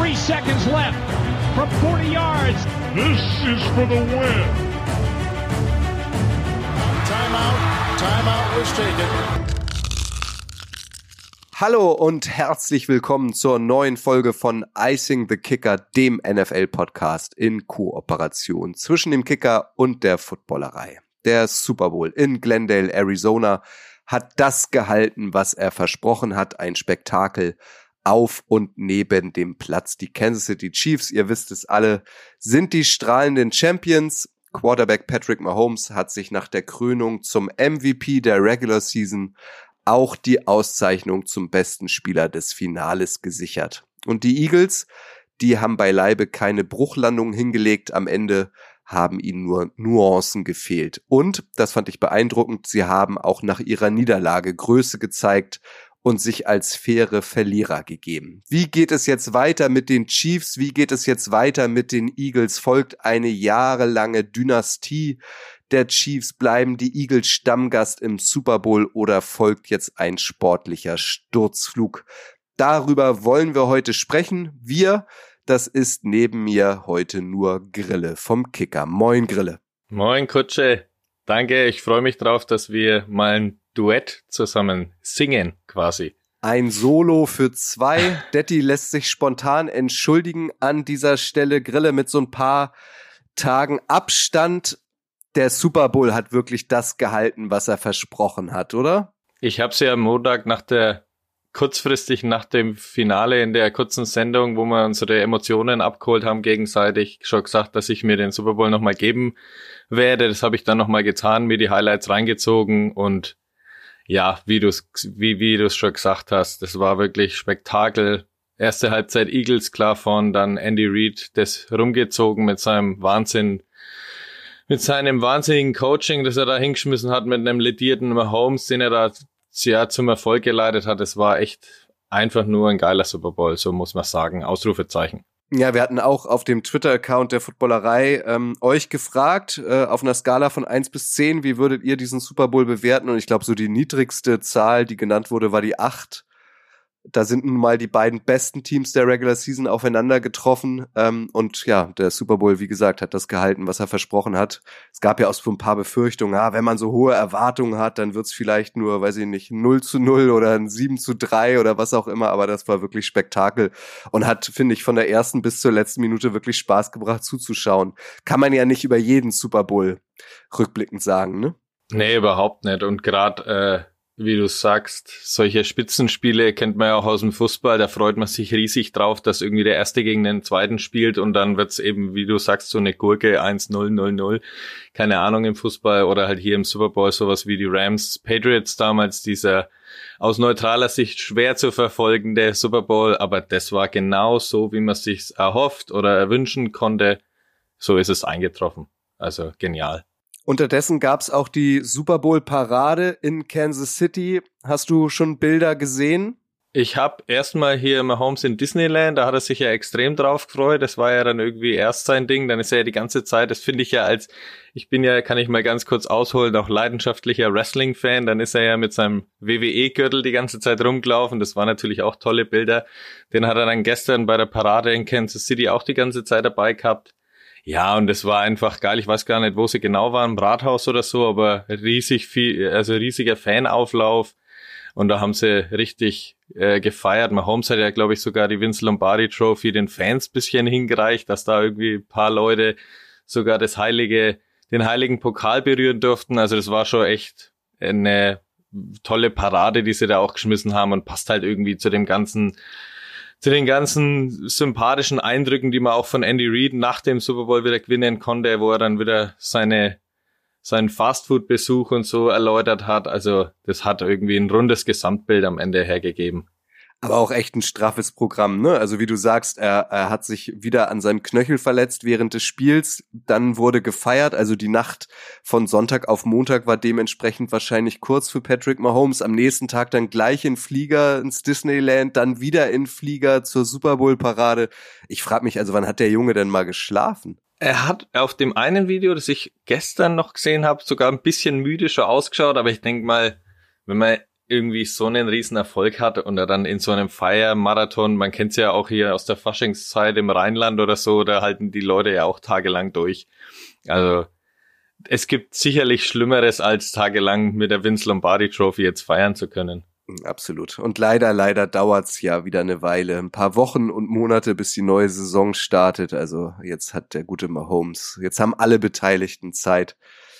Three seconds left from 40 yards. This is for the win. Timeout. Timeout was taken. Hallo und herzlich willkommen zur neuen Folge von Icing the Kicker, dem NFL-Podcast in Kooperation zwischen dem Kicker und der Footballerei. Der Super Bowl in Glendale, Arizona hat das gehalten, was er versprochen hat, ein Spektakel auf und neben dem Platz. Die Kansas City Chiefs, ihr wisst es alle, sind die strahlenden Champions. Quarterback Patrick Mahomes hat sich nach der Krönung zum MVP der Regular Season auch die Auszeichnung zum besten Spieler des Finales gesichert. Und die Eagles, die haben beileibe keine Bruchlandung hingelegt. Am Ende haben ihnen nur Nuancen gefehlt. Und, das fand ich beeindruckend, sie haben auch nach ihrer Niederlage Größe gezeigt und sich als faire Verlierer gegeben. Wie geht es jetzt weiter mit den Chiefs? Wie geht es jetzt weiter mit den Eagles? Folgt eine jahrelange Dynastie der Chiefs? Bleiben die Eagles Stammgast im Super Bowl oder folgt jetzt ein sportlicher Sturzflug? Darüber wollen wir heute sprechen. Wir, das ist neben mir heute nur Grille vom Kicker. Moin Grille. Moin Kutsche. Danke, ich freue mich drauf, dass wir mal ein Duett zusammen singen quasi. Ein Solo für zwei. Detti lässt sich spontan entschuldigen an dieser Stelle. Grille mit so ein paar Tagen Abstand. Der Super Bowl hat wirklich das gehalten, was er versprochen hat, oder? Ich habe es ja am Montag nach der kurzfristig nach dem Finale in der kurzen Sendung, wo wir unsere Emotionen abgeholt haben gegenseitig, schon gesagt, dass ich mir den Super Bowl nochmal geben werde. Das habe ich dann nochmal getan, mir die Highlights reingezogen und ja, wie du es wie, wie du's schon gesagt hast, das war wirklich Spektakel. Erste Halbzeit Eagles klar von, dann Andy Reid das rumgezogen mit seinem Wahnsinn, mit seinem wahnsinnigen Coaching, das er da hingeschmissen hat, mit einem ledierten Mahomes, den er da ja, zum Erfolg geleitet hat. Es war echt einfach nur ein geiler Super Bowl, so muss man sagen. Ausrufezeichen. Ja, wir hatten auch auf dem Twitter-Account der Footballerei ähm, euch gefragt, äh, auf einer Skala von eins bis zehn, wie würdet ihr diesen Super Bowl bewerten? Und ich glaube, so die niedrigste Zahl, die genannt wurde, war die acht da sind nun mal die beiden besten Teams der Regular Season aufeinander getroffen. Ähm, und ja, der Super Bowl, wie gesagt, hat das gehalten, was er versprochen hat. Es gab ja auch so ein paar Befürchtungen, ah, wenn man so hohe Erwartungen hat, dann wird's vielleicht nur, weiß ich nicht, 0 zu 0 oder ein 7 zu 3 oder was auch immer, aber das war wirklich Spektakel und hat, finde ich, von der ersten bis zur letzten Minute wirklich Spaß gebracht zuzuschauen. Kann man ja nicht über jeden Super Bowl rückblickend sagen, ne? Nee, überhaupt nicht. Und gerade äh, wie du sagst, solche Spitzenspiele kennt man ja auch aus dem Fußball, da freut man sich riesig drauf, dass irgendwie der Erste gegen den Zweiten spielt und dann wird's eben, wie du sagst, so eine Gurke 1-0-0-0, keine Ahnung im Fußball oder halt hier im Super Bowl sowas wie die Rams Patriots damals, dieser aus neutraler Sicht schwer zu verfolgende Super Bowl, aber das war genau so, wie man sich's erhofft oder erwünschen konnte, so ist es eingetroffen. Also genial. Unterdessen gab es auch die Super Bowl-Parade in Kansas City. Hast du schon Bilder gesehen? Ich habe erstmal hier Mahomes in Disneyland, da hat er sich ja extrem drauf gefreut. Das war ja dann irgendwie erst sein Ding. Dann ist er ja die ganze Zeit, das finde ich ja als, ich bin ja, kann ich mal ganz kurz ausholen, auch leidenschaftlicher Wrestling-Fan. Dann ist er ja mit seinem WWE-Gürtel die ganze Zeit rumgelaufen. Das waren natürlich auch tolle Bilder. Den hat er dann gestern bei der Parade in Kansas City auch die ganze Zeit dabei gehabt. Ja, und es war einfach geil. Ich weiß gar nicht, wo sie genau waren, im Rathaus oder so, aber riesig viel, also riesiger Fanauflauf. Und da haben sie richtig äh, gefeiert. Mahomes hat ja, glaube ich, sogar die Vince Lombardi Trophy den Fans bisschen hingereicht, dass da irgendwie ein paar Leute sogar das heilige, den heiligen Pokal berühren durften. Also das war schon echt eine tolle Parade, die sie da auch geschmissen haben und passt halt irgendwie zu dem ganzen zu den ganzen sympathischen Eindrücken, die man auch von Andy Reid nach dem Super Bowl wieder gewinnen konnte, wo er dann wieder seine seinen Fastfood-Besuch und so erläutert hat. Also das hat irgendwie ein rundes Gesamtbild am Ende hergegeben aber auch echt ein straffes Programm, ne? Also wie du sagst, er, er hat sich wieder an seinem Knöchel verletzt während des Spiels, dann wurde gefeiert, also die Nacht von Sonntag auf Montag war dementsprechend wahrscheinlich kurz für Patrick Mahomes, am nächsten Tag dann gleich in Flieger ins Disneyland, dann wieder in Flieger zur Super Bowl Parade. Ich frage mich also, wann hat der Junge denn mal geschlafen? Er hat auf dem einen Video, das ich gestern noch gesehen habe, sogar ein bisschen müde schon ausgeschaut, aber ich denke mal, wenn man irgendwie so einen riesen Erfolg hat und er dann in so einem Feiermarathon, man kennt es ja auch hier aus der Faschingszeit im Rheinland oder so, da halten die Leute ja auch tagelang durch. Also es gibt sicherlich Schlimmeres, als tagelang mit der Vince Lombardi Trophy jetzt feiern zu können. Absolut. Und leider, leider dauert's ja wieder eine Weile. Ein paar Wochen und Monate, bis die neue Saison startet. Also jetzt hat der gute Mahomes, jetzt haben alle Beteiligten Zeit,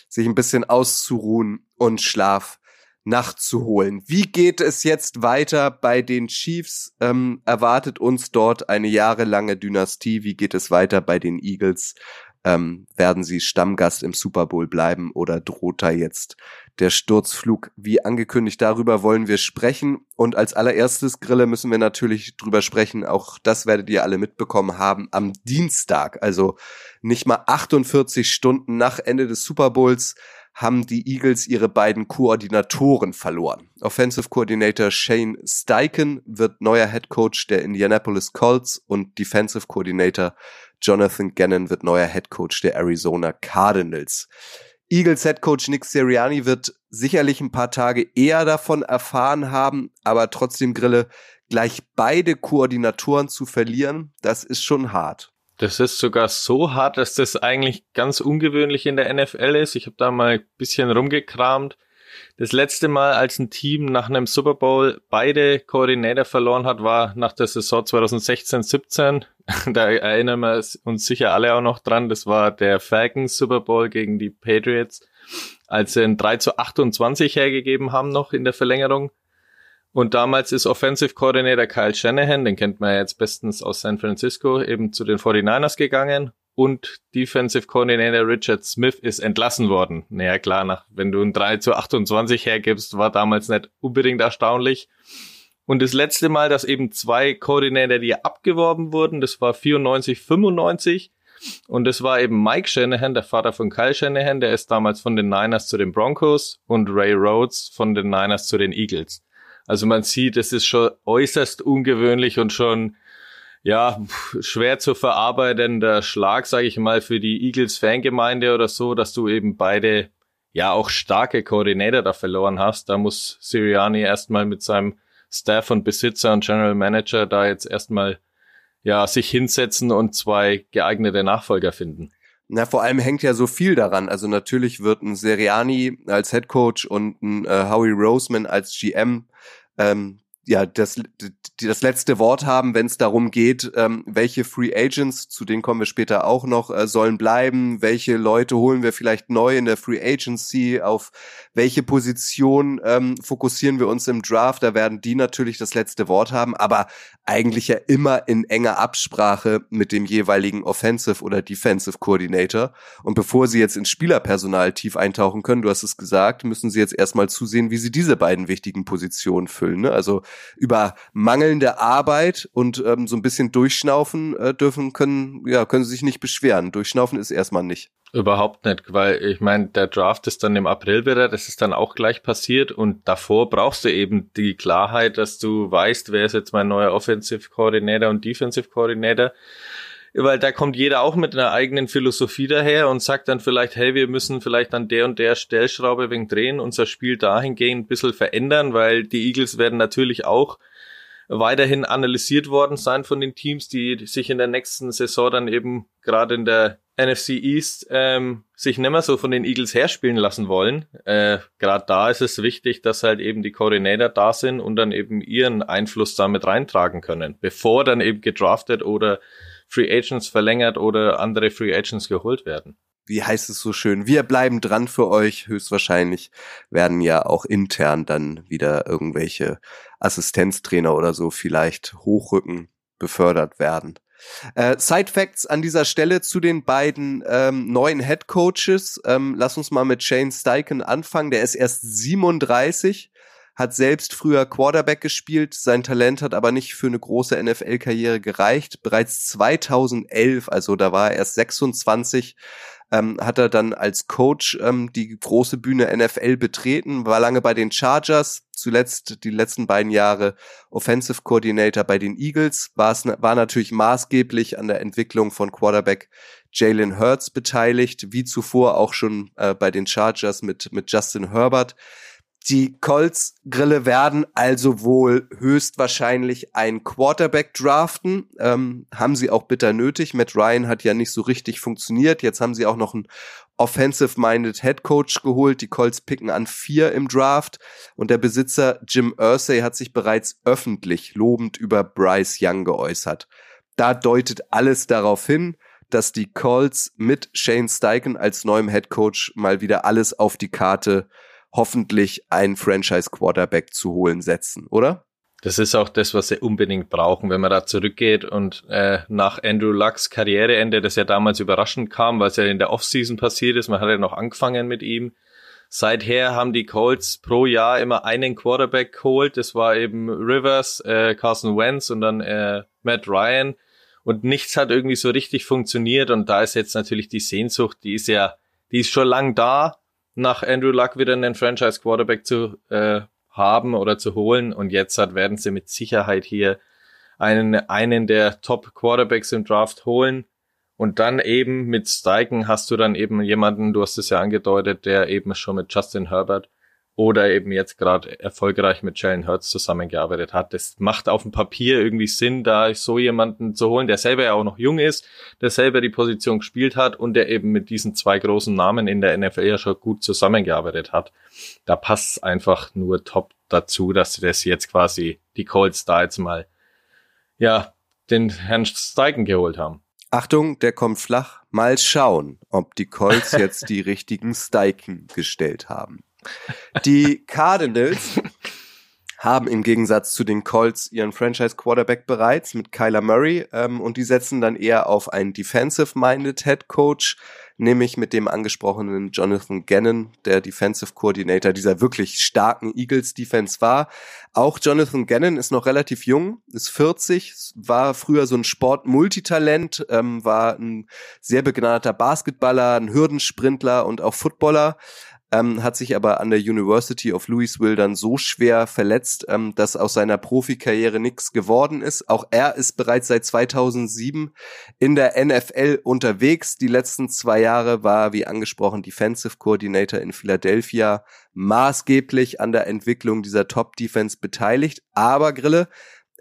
sich ein bisschen auszuruhen und Schlaf nachzuholen. Wie geht es jetzt weiter bei den Chiefs? Ähm, erwartet uns dort eine jahrelange Dynastie? Wie geht es weiter bei den Eagles? Ähm, werden sie Stammgast im Super Bowl bleiben oder droht da jetzt der Sturzflug? Wie angekündigt, darüber wollen wir sprechen. Und als allererstes, Grille, müssen wir natürlich drüber sprechen. Auch das werdet ihr alle mitbekommen haben. Am Dienstag, also nicht mal 48 Stunden nach Ende des Super Bowls, haben die Eagles ihre beiden Koordinatoren verloren. Offensive Coordinator Shane Steichen wird neuer Head Coach der Indianapolis Colts und Defensive Coordinator Jonathan Gannon wird neuer Head Coach der Arizona Cardinals. Eagles Head Coach Nick Sirianni wird sicherlich ein paar Tage eher davon erfahren haben, aber trotzdem Grille gleich beide Koordinatoren zu verlieren, das ist schon hart. Das ist sogar so hart, dass das eigentlich ganz ungewöhnlich in der NFL ist. Ich habe da mal ein bisschen rumgekramt. Das letzte Mal, als ein Team nach einem Super Bowl beide Koordinator verloren hat, war nach der Saison 2016-17. Da erinnern wir uns sicher alle auch noch dran. Das war der Falcons Super Bowl gegen die Patriots, als sie ein 3 zu 28 hergegeben haben noch in der Verlängerung. Und damals ist Offensive Coordinator Kyle Shanahan, den kennt man ja jetzt bestens aus San Francisco, eben zu den 49ers gegangen. Und Defensive Coordinator Richard Smith ist entlassen worden. Naja, klar, nach, wenn du ein 3 zu 28 hergibst, war damals nicht unbedingt erstaunlich. Und das letzte Mal, dass eben zwei Coordinator, die abgeworben wurden, das war 94, 95. Und das war eben Mike Shanahan, der Vater von Kyle Shanahan, der ist damals von den Niners zu den Broncos und Ray Rhodes von den Niners zu den Eagles. Also man sieht, es ist schon äußerst ungewöhnlich und schon ja schwer zu verarbeitender Schlag, sage ich mal, für die Eagles Fangemeinde oder so, dass du eben beide ja auch starke Koordinator da verloren hast. Da muss Sirianni erstmal mit seinem Staff und Besitzer und General Manager da jetzt erstmal ja sich hinsetzen und zwei geeignete Nachfolger finden. Na, vor allem hängt ja so viel daran. Also natürlich wird ein Seriani als Head Coach und ein äh, Howie Roseman als GM ähm, ja das, das letzte Wort haben, wenn es darum geht, ähm, welche Free Agents, zu denen kommen wir später auch noch, äh, sollen bleiben, welche Leute holen wir vielleicht neu in der Free Agency, auf welche Position ähm, fokussieren wir uns im Draft, da werden die natürlich das letzte Wort haben, aber eigentlich ja immer in enger Absprache mit dem jeweiligen Offensive oder Defensive Coordinator. Und bevor sie jetzt ins Spielerpersonal tief eintauchen können, du hast es gesagt, müssen sie jetzt erstmal zusehen, wie sie diese beiden wichtigen Positionen füllen. Ne? Also über mangelnde Arbeit und ähm, so ein bisschen durchschnaufen äh, dürfen können, ja, können sie sich nicht beschweren. Durchschnaufen ist erstmal nicht. Überhaupt nicht, weil ich meine, der Draft ist dann im April wieder, das ist dann auch gleich passiert und davor brauchst du eben die Klarheit, dass du weißt, wer ist jetzt mein neuer Offensive Coordinator und Defensive Coordinator, weil da kommt jeder auch mit einer eigenen Philosophie daher und sagt dann vielleicht, hey, wir müssen vielleicht an der und der Stellschraube wegen drehen, unser Spiel dahingehend ein bisschen verändern, weil die Eagles werden natürlich auch weiterhin analysiert worden sein von den Teams, die sich in der nächsten Saison dann eben gerade in der NFC East ähm, sich nicht mehr so von den Eagles herspielen lassen wollen. Äh, gerade da ist es wichtig, dass halt eben die Coordinator da sind und dann eben ihren Einfluss damit reintragen können, bevor dann eben gedraftet oder Free Agents verlängert oder andere Free Agents geholt werden wie heißt es so schön, wir bleiben dran für euch. Höchstwahrscheinlich werden ja auch intern dann wieder irgendwelche Assistenztrainer oder so vielleicht hochrücken, befördert werden. Äh, Side Facts an dieser Stelle zu den beiden ähm, neuen Head Coaches. Ähm, lass uns mal mit Shane Steichen anfangen. Der ist erst 37, hat selbst früher Quarterback gespielt. Sein Talent hat aber nicht für eine große NFL-Karriere gereicht. Bereits 2011, also da war er erst 26, ähm, hat er dann als Coach ähm, die große Bühne NFL betreten, war lange bei den Chargers, zuletzt die letzten beiden Jahre Offensive Coordinator bei den Eagles, war, es, war natürlich maßgeblich an der Entwicklung von Quarterback Jalen Hurts beteiligt, wie zuvor auch schon äh, bei den Chargers mit, mit Justin Herbert. Die Colts Grille werden also wohl höchstwahrscheinlich ein Quarterback draften. Ähm, haben sie auch bitter nötig. Matt Ryan hat ja nicht so richtig funktioniert. Jetzt haben sie auch noch einen offensive-minded Head Coach geholt. Die Colts picken an vier im Draft. Und der Besitzer Jim Ursay hat sich bereits öffentlich lobend über Bryce Young geäußert. Da deutet alles darauf hin, dass die Colts mit Shane Steichen als neuem Head Coach mal wieder alles auf die Karte hoffentlich einen Franchise-Quarterback zu holen setzen, oder? Das ist auch das, was sie unbedingt brauchen, wenn man da zurückgeht und äh, nach Andrew Lucks Karriereende, das ja damals überraschend kam, weil es ja in der Offseason passiert ist, man hat ja noch angefangen mit ihm. Seither haben die Colts pro Jahr immer einen Quarterback geholt, das war eben Rivers, äh, Carson Wentz und dann äh, Matt Ryan und nichts hat irgendwie so richtig funktioniert und da ist jetzt natürlich die Sehnsucht, die ist ja, die ist schon lang da, nach Andrew Luck wieder einen Franchise Quarterback zu äh, haben oder zu holen. Und jetzt hat, werden sie mit Sicherheit hier einen, einen der Top Quarterbacks im Draft holen. Und dann eben mit Steichen hast du dann eben jemanden, du hast es ja angedeutet, der eben schon mit Justin Herbert oder eben jetzt gerade erfolgreich mit Jalen Hurts zusammengearbeitet hat. Das macht auf dem Papier irgendwie Sinn, da so jemanden zu holen, der selber ja auch noch jung ist, der selber die Position gespielt hat und der eben mit diesen zwei großen Namen in der NFL ja schon gut zusammengearbeitet hat. Da passt einfach nur top dazu, dass das jetzt quasi die Colts da jetzt mal, ja, den Herrn Steigen geholt haben. Achtung, der kommt flach. Mal schauen, ob die Colts jetzt die richtigen Steiken gestellt haben. Die Cardinals haben im Gegensatz zu den Colts ihren Franchise Quarterback bereits mit Kyler Murray ähm, und die setzen dann eher auf einen defensive-minded Head Coach, nämlich mit dem angesprochenen Jonathan Gannon, der Defensive Coordinator dieser wirklich starken Eagles Defense war. Auch Jonathan Gannon ist noch relativ jung, ist 40, war früher so ein Sport-Multitalent, ähm, war ein sehr begnadeter Basketballer, ein Hürdensprintler und auch Footballer ähm, hat sich aber an der University of Louisville dann so schwer verletzt, ähm, dass aus seiner Profikarriere nichts geworden ist. Auch er ist bereits seit 2007 in der NFL unterwegs. Die letzten zwei Jahre war, wie angesprochen, Defensive Coordinator in Philadelphia maßgeblich an der Entwicklung dieser Top-Defense beteiligt. Aber Grille,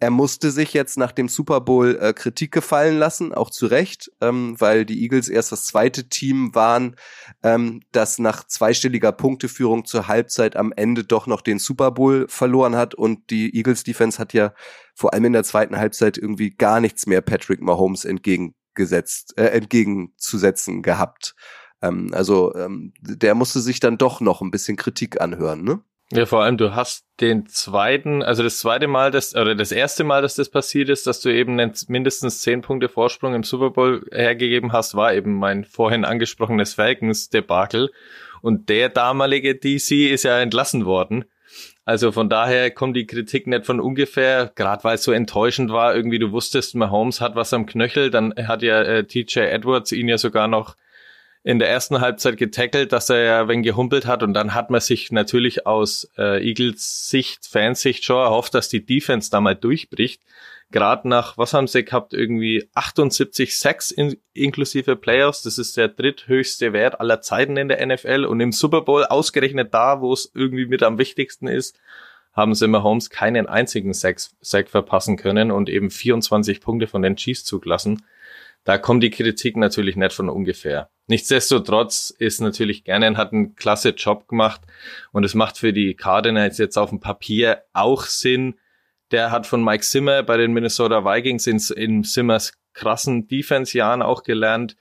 er musste sich jetzt nach dem Super Bowl äh, Kritik gefallen lassen, auch zu Recht, ähm, weil die Eagles erst das zweite Team waren, ähm, das nach zweistelliger Punkteführung zur Halbzeit am Ende doch noch den Super Bowl verloren hat und die Eagles Defense hat ja vor allem in der zweiten Halbzeit irgendwie gar nichts mehr Patrick Mahomes entgegengesetzt, äh, entgegenzusetzen gehabt. Ähm, also ähm, der musste sich dann doch noch ein bisschen Kritik anhören, ne? Ja, vor allem, du hast den zweiten, also das zweite Mal, das, oder das erste Mal, dass das passiert ist, dass du eben einen mindestens zehn Punkte Vorsprung im Super Bowl hergegeben hast, war eben mein vorhin angesprochenes Falcons-Debakel. Und der damalige DC ist ja entlassen worden. Also von daher kommt die Kritik nicht von ungefähr, gerade weil es so enttäuschend war, irgendwie du wusstest, Mahomes hat was am Knöchel, dann hat ja äh, TJ Edwards ihn ja sogar noch in der ersten Halbzeit getackelt, dass er ja wenn gehumpelt hat und dann hat man sich natürlich aus äh, Eagles Sicht, Fansicht schon erhofft, dass die Defense da mal durchbricht. Gerade nach, was haben sie gehabt, irgendwie 78 Sacks in, inklusive Playoffs, das ist der dritthöchste Wert aller Zeiten in der NFL und im Super Bowl ausgerechnet da, wo es irgendwie mit am wichtigsten ist, haben sie Mahomes keinen einzigen Sack, Sack verpassen können und eben 24 Punkte von den Chiefs zugelassen. Da kommt die Kritik natürlich nicht von ungefähr. Nichtsdestotrotz ist natürlich Gannon hat einen klasse Job gemacht und es macht für die Cardinals jetzt auf dem Papier auch Sinn. Der hat von Mike Zimmer bei den Minnesota Vikings in, in Simmers krassen Defense-Jahren auch gelernt.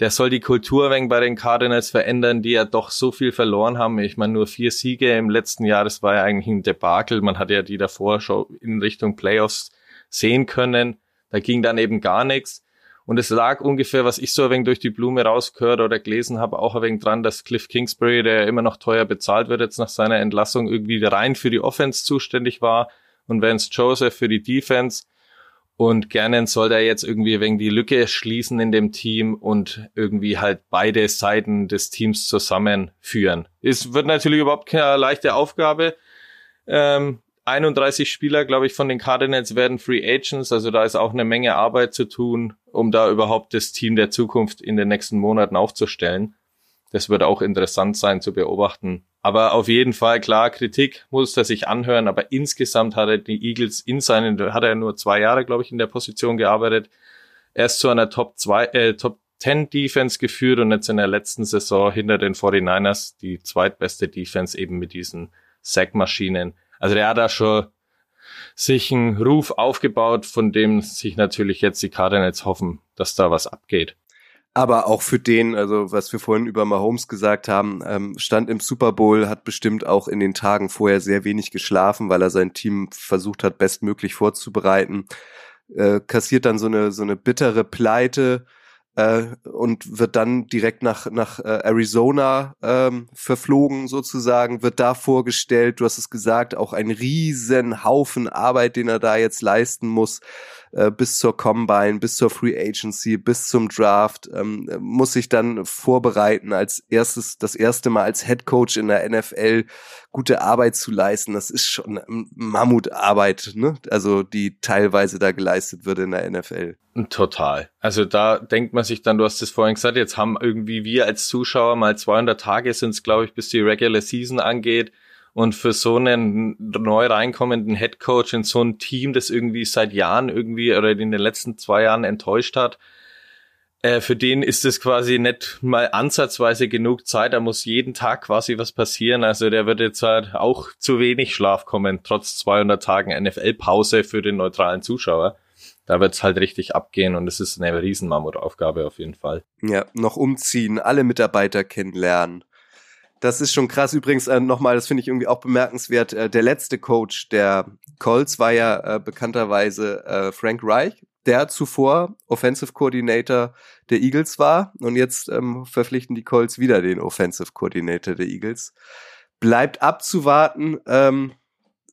Der soll die Kultur wegen bei den Cardinals verändern, die ja doch so viel verloren haben. Ich meine, nur vier Siege im letzten Jahr, das war ja eigentlich ein Debakel. Man hat ja die davor schon in Richtung Playoffs sehen können. Da ging dann eben gar nichts. Und es lag ungefähr, was ich so ein wenig durch die Blume rausgehört oder gelesen habe, auch ein wenig dran, dass Cliff Kingsbury, der immer noch teuer bezahlt wird jetzt nach seiner Entlassung, irgendwie rein für die Offense zuständig war und Vance Joseph für die Defense. Und Gernen soll da jetzt irgendwie wenig die Lücke schließen in dem Team und irgendwie halt beide Seiten des Teams zusammenführen. Es wird natürlich überhaupt keine leichte Aufgabe. Ähm, 31 Spieler, glaube ich, von den Cardinals werden Free Agents. Also da ist auch eine Menge Arbeit zu tun, um da überhaupt das Team der Zukunft in den nächsten Monaten aufzustellen. Das wird auch interessant sein zu beobachten. Aber auf jeden Fall, klar, Kritik muss er sich anhören, aber insgesamt hat er die Eagles in seinen, hat er nur zwei Jahre, glaube ich, in der Position gearbeitet. Er ist zu einer Top 2, äh, Top 10 Defense geführt und jetzt in der letzten Saison hinter den 49ers die zweitbeste Defense eben mit diesen Sackmaschinen. Also der hat da schon sich einen Ruf aufgebaut, von dem sich natürlich jetzt die Cardinals hoffen, dass da was abgeht. Aber auch für den, also was wir vorhin über Mahomes gesagt haben, ähm, stand im Super Bowl, hat bestimmt auch in den Tagen vorher sehr wenig geschlafen, weil er sein Team versucht hat, bestmöglich vorzubereiten. Äh, kassiert dann so eine so eine bittere Pleite äh, und wird dann direkt nach, nach äh, Arizona ähm, verflogen sozusagen, wird da vorgestellt, du hast es gesagt, auch ein riesen Haufen Arbeit, den er da jetzt leisten muss, äh, bis zur Combine, bis zur Free Agency, bis zum Draft, ähm, muss sich dann vorbereiten, als erstes, das erste Mal als Head Coach in der NFL gute Arbeit zu leisten. Das ist schon Mammutarbeit, ne? Also die teilweise da geleistet wird in der NFL. Total. Also da denkt man sich dann, du hast es vorhin gesagt, jetzt haben irgendwie wir als Zuschauer mal 200 Tage sind es, glaube ich, bis die Regular Season angeht. Und für so einen neu reinkommenden Head Coach in so ein Team, das irgendwie seit Jahren irgendwie oder in den letzten zwei Jahren enttäuscht hat, äh, für den ist es quasi nicht mal ansatzweise genug Zeit. Da muss jeden Tag quasi was passieren. Also der wird jetzt halt auch zu wenig Schlaf kommen, trotz 200 Tagen NFL-Pause für den neutralen Zuschauer da wird's halt richtig abgehen und es ist eine Riesenmammutaufgabe auf jeden Fall. Ja, noch umziehen, alle Mitarbeiter kennenlernen. Das ist schon krass. Übrigens äh, nochmal, das finde ich irgendwie auch bemerkenswert. Äh, der letzte Coach der Colts war ja äh, bekannterweise äh, Frank Reich, der zuvor Offensive Coordinator der Eagles war. Und jetzt ähm, verpflichten die Colts wieder den Offensive Coordinator der Eagles. Bleibt abzuwarten, ähm,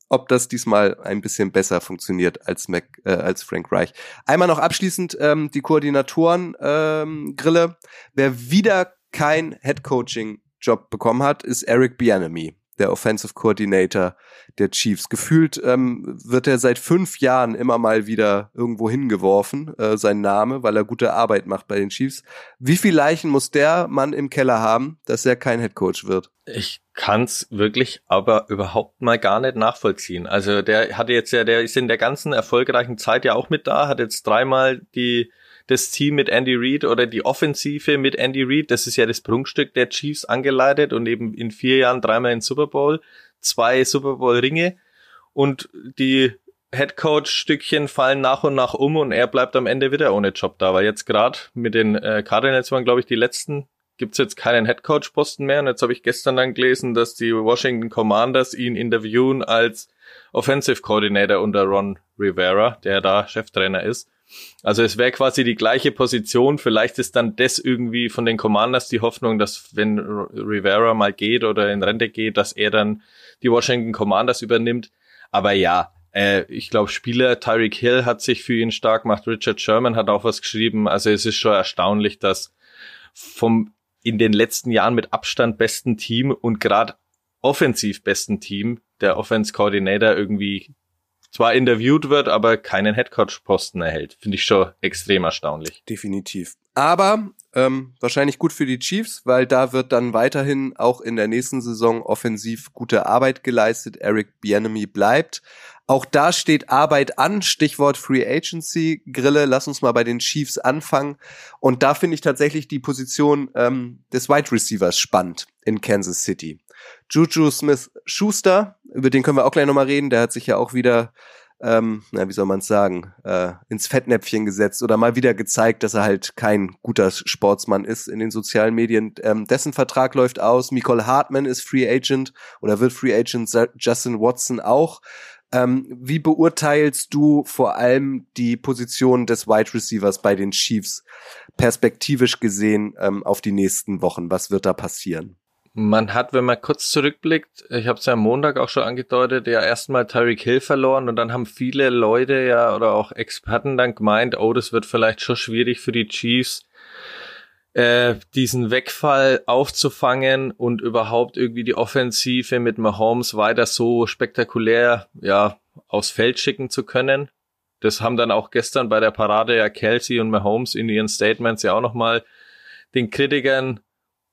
ob das diesmal ein bisschen besser funktioniert als Mac, äh, als Frank Reich. Einmal noch abschließend ähm, die Koordinatoren ähm. Wer wieder kein Head Coaching Job bekommen hat, ist Eric Bianami, der Offensive Coordinator der Chiefs. Gefühlt ähm, wird er seit fünf Jahren immer mal wieder irgendwo hingeworfen, äh, sein Name, weil er gute Arbeit macht bei den Chiefs. Wie viel Leichen muss der Mann im Keller haben, dass er kein Head Coach wird? Ich kann's wirklich aber überhaupt mal gar nicht nachvollziehen. Also der hatte jetzt ja, der ist in der ganzen erfolgreichen Zeit ja auch mit da, hat jetzt dreimal die das Team mit Andy Reid oder die Offensive mit Andy Reid, das ist ja das Prunkstück der Chiefs angeleitet und eben in vier Jahren dreimal in Super Bowl, zwei Super Bowl Ringe und die Head Coach Stückchen fallen nach und nach um und er bleibt am Ende wieder ohne Job da, weil jetzt gerade mit den äh, Cardinals waren glaube ich die letzten gibt's jetzt keinen Head Coach Posten mehr und jetzt habe ich gestern dann gelesen, dass die Washington Commanders ihn interviewen als Offensive Coordinator unter Ron Rivera, der da Cheftrainer ist. Also es wäre quasi die gleiche Position. Vielleicht ist dann das irgendwie von den Commanders die Hoffnung, dass wenn Rivera mal geht oder in Rente geht, dass er dann die Washington Commanders übernimmt. Aber ja, äh, ich glaube, Spieler Tyreek Hill hat sich für ihn stark gemacht. Richard Sherman hat auch was geschrieben. Also es ist schon erstaunlich, dass vom in den letzten Jahren mit Abstand besten Team und gerade offensiv besten Team der Offense Coordinator irgendwie zwar interviewt wird, aber keinen Headcoach-Posten erhält. Finde ich schon extrem erstaunlich. Definitiv. Aber ähm, wahrscheinlich gut für die Chiefs, weil da wird dann weiterhin auch in der nächsten Saison offensiv gute Arbeit geleistet. Eric Bienemy bleibt. Auch da steht Arbeit an, Stichwort Free Agency Grille. Lass uns mal bei den Chiefs anfangen. Und da finde ich tatsächlich die Position ähm, des Wide Receivers spannend in Kansas City. Juju Smith Schuster, über den können wir auch gleich nochmal reden. Der hat sich ja auch wieder, ähm, na, wie soll man es sagen, äh, ins Fettnäpfchen gesetzt oder mal wieder gezeigt, dass er halt kein guter Sportsmann ist in den sozialen Medien. Ähm, dessen Vertrag läuft aus. Nicole Hartman ist Free Agent oder wird Free Agent. Justin Watson auch. Ähm, wie beurteilst du vor allem die Position des Wide Receivers bei den Chiefs perspektivisch gesehen ähm, auf die nächsten Wochen? Was wird da passieren? Man hat, wenn man kurz zurückblickt, ich habe es ja am Montag auch schon angedeutet, ja erstmal Tyreek Hill verloren und dann haben viele Leute ja oder auch Experten dann gemeint, oh, das wird vielleicht schon schwierig für die Chiefs, äh, diesen Wegfall aufzufangen und überhaupt irgendwie die Offensive mit Mahomes weiter so spektakulär ja aufs Feld schicken zu können. Das haben dann auch gestern bei der Parade ja Kelsey und Mahomes in ihren Statements ja auch nochmal den Kritikern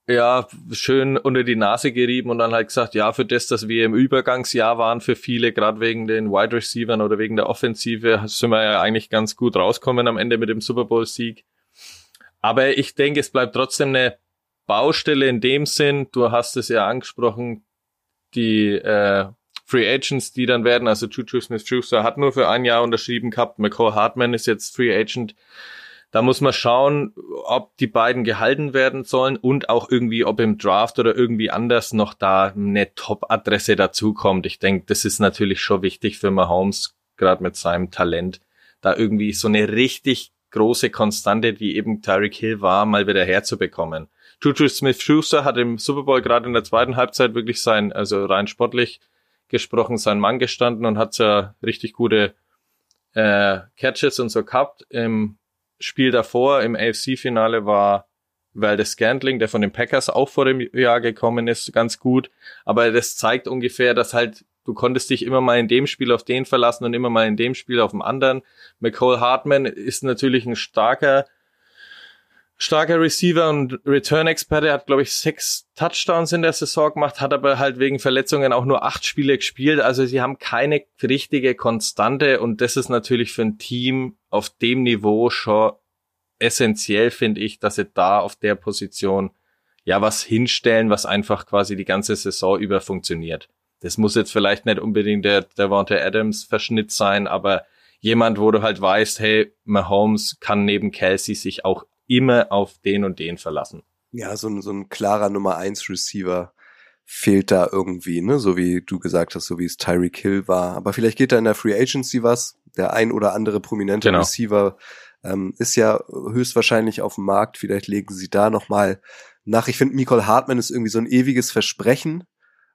ja, schön unter die Nase gerieben und dann halt gesagt, ja, für das, dass wir im Übergangsjahr waren für viele, gerade wegen den Wide Receivers oder wegen der Offensive, sind wir ja eigentlich ganz gut rauskommen am Ende mit dem Super Bowl Sieg. Aber ich denke, es bleibt trotzdem eine Baustelle in dem Sinn, du hast es ja angesprochen, die äh, Free Agents, die dann werden, also Juju Smith-Schuster hat nur für ein Jahr unterschrieben gehabt, McCall Hartman ist jetzt Free Agent, da muss man schauen, ob die beiden gehalten werden sollen und auch irgendwie, ob im Draft oder irgendwie anders noch da eine Top-Adresse dazukommt. Ich denke, das ist natürlich schon wichtig für Mahomes, gerade mit seinem Talent, da irgendwie so eine richtig große Konstante, die eben Tyreek Hill war, mal wieder herzubekommen. Juju Smith-Schuster hat im Super Bowl gerade in der zweiten Halbzeit wirklich sein, also rein sportlich gesprochen, sein Mann gestanden und hat ja richtig gute äh, Catches und so gehabt. Im Spiel davor im AFC-Finale war Valdez Scantling, der von den Packers auch vor dem Jahr gekommen ist, ganz gut. Aber das zeigt ungefähr, dass halt du konntest dich immer mal in dem Spiel auf den verlassen und immer mal in dem Spiel auf dem anderen. McCall Hartman ist natürlich ein starker starker Receiver und Return-Experte, hat, glaube ich, sechs Touchdowns in der Saison gemacht, hat aber halt wegen Verletzungen auch nur acht Spiele gespielt. Also sie haben keine richtige Konstante und das ist natürlich für ein Team auf dem Niveau schon essentiell, finde ich, dass sie da auf der Position ja was hinstellen, was einfach quasi die ganze Saison über funktioniert. Das muss jetzt vielleicht nicht unbedingt der Devonta Adams Verschnitt sein, aber jemand, wo du halt weißt, hey, Mahomes kann neben Kelsey sich auch immer auf den und den verlassen. Ja, so ein, so ein klarer Nummer eins Receiver fehlt da irgendwie, ne? So wie du gesagt hast, so wie es Tyreek Hill war. Aber vielleicht geht da in der Free Agency was. Der ein oder andere prominente genau. Receiver ähm, ist ja höchstwahrscheinlich auf dem Markt. Vielleicht legen sie da nochmal nach. Ich finde, Nicole Hartman ist irgendwie so ein ewiges Versprechen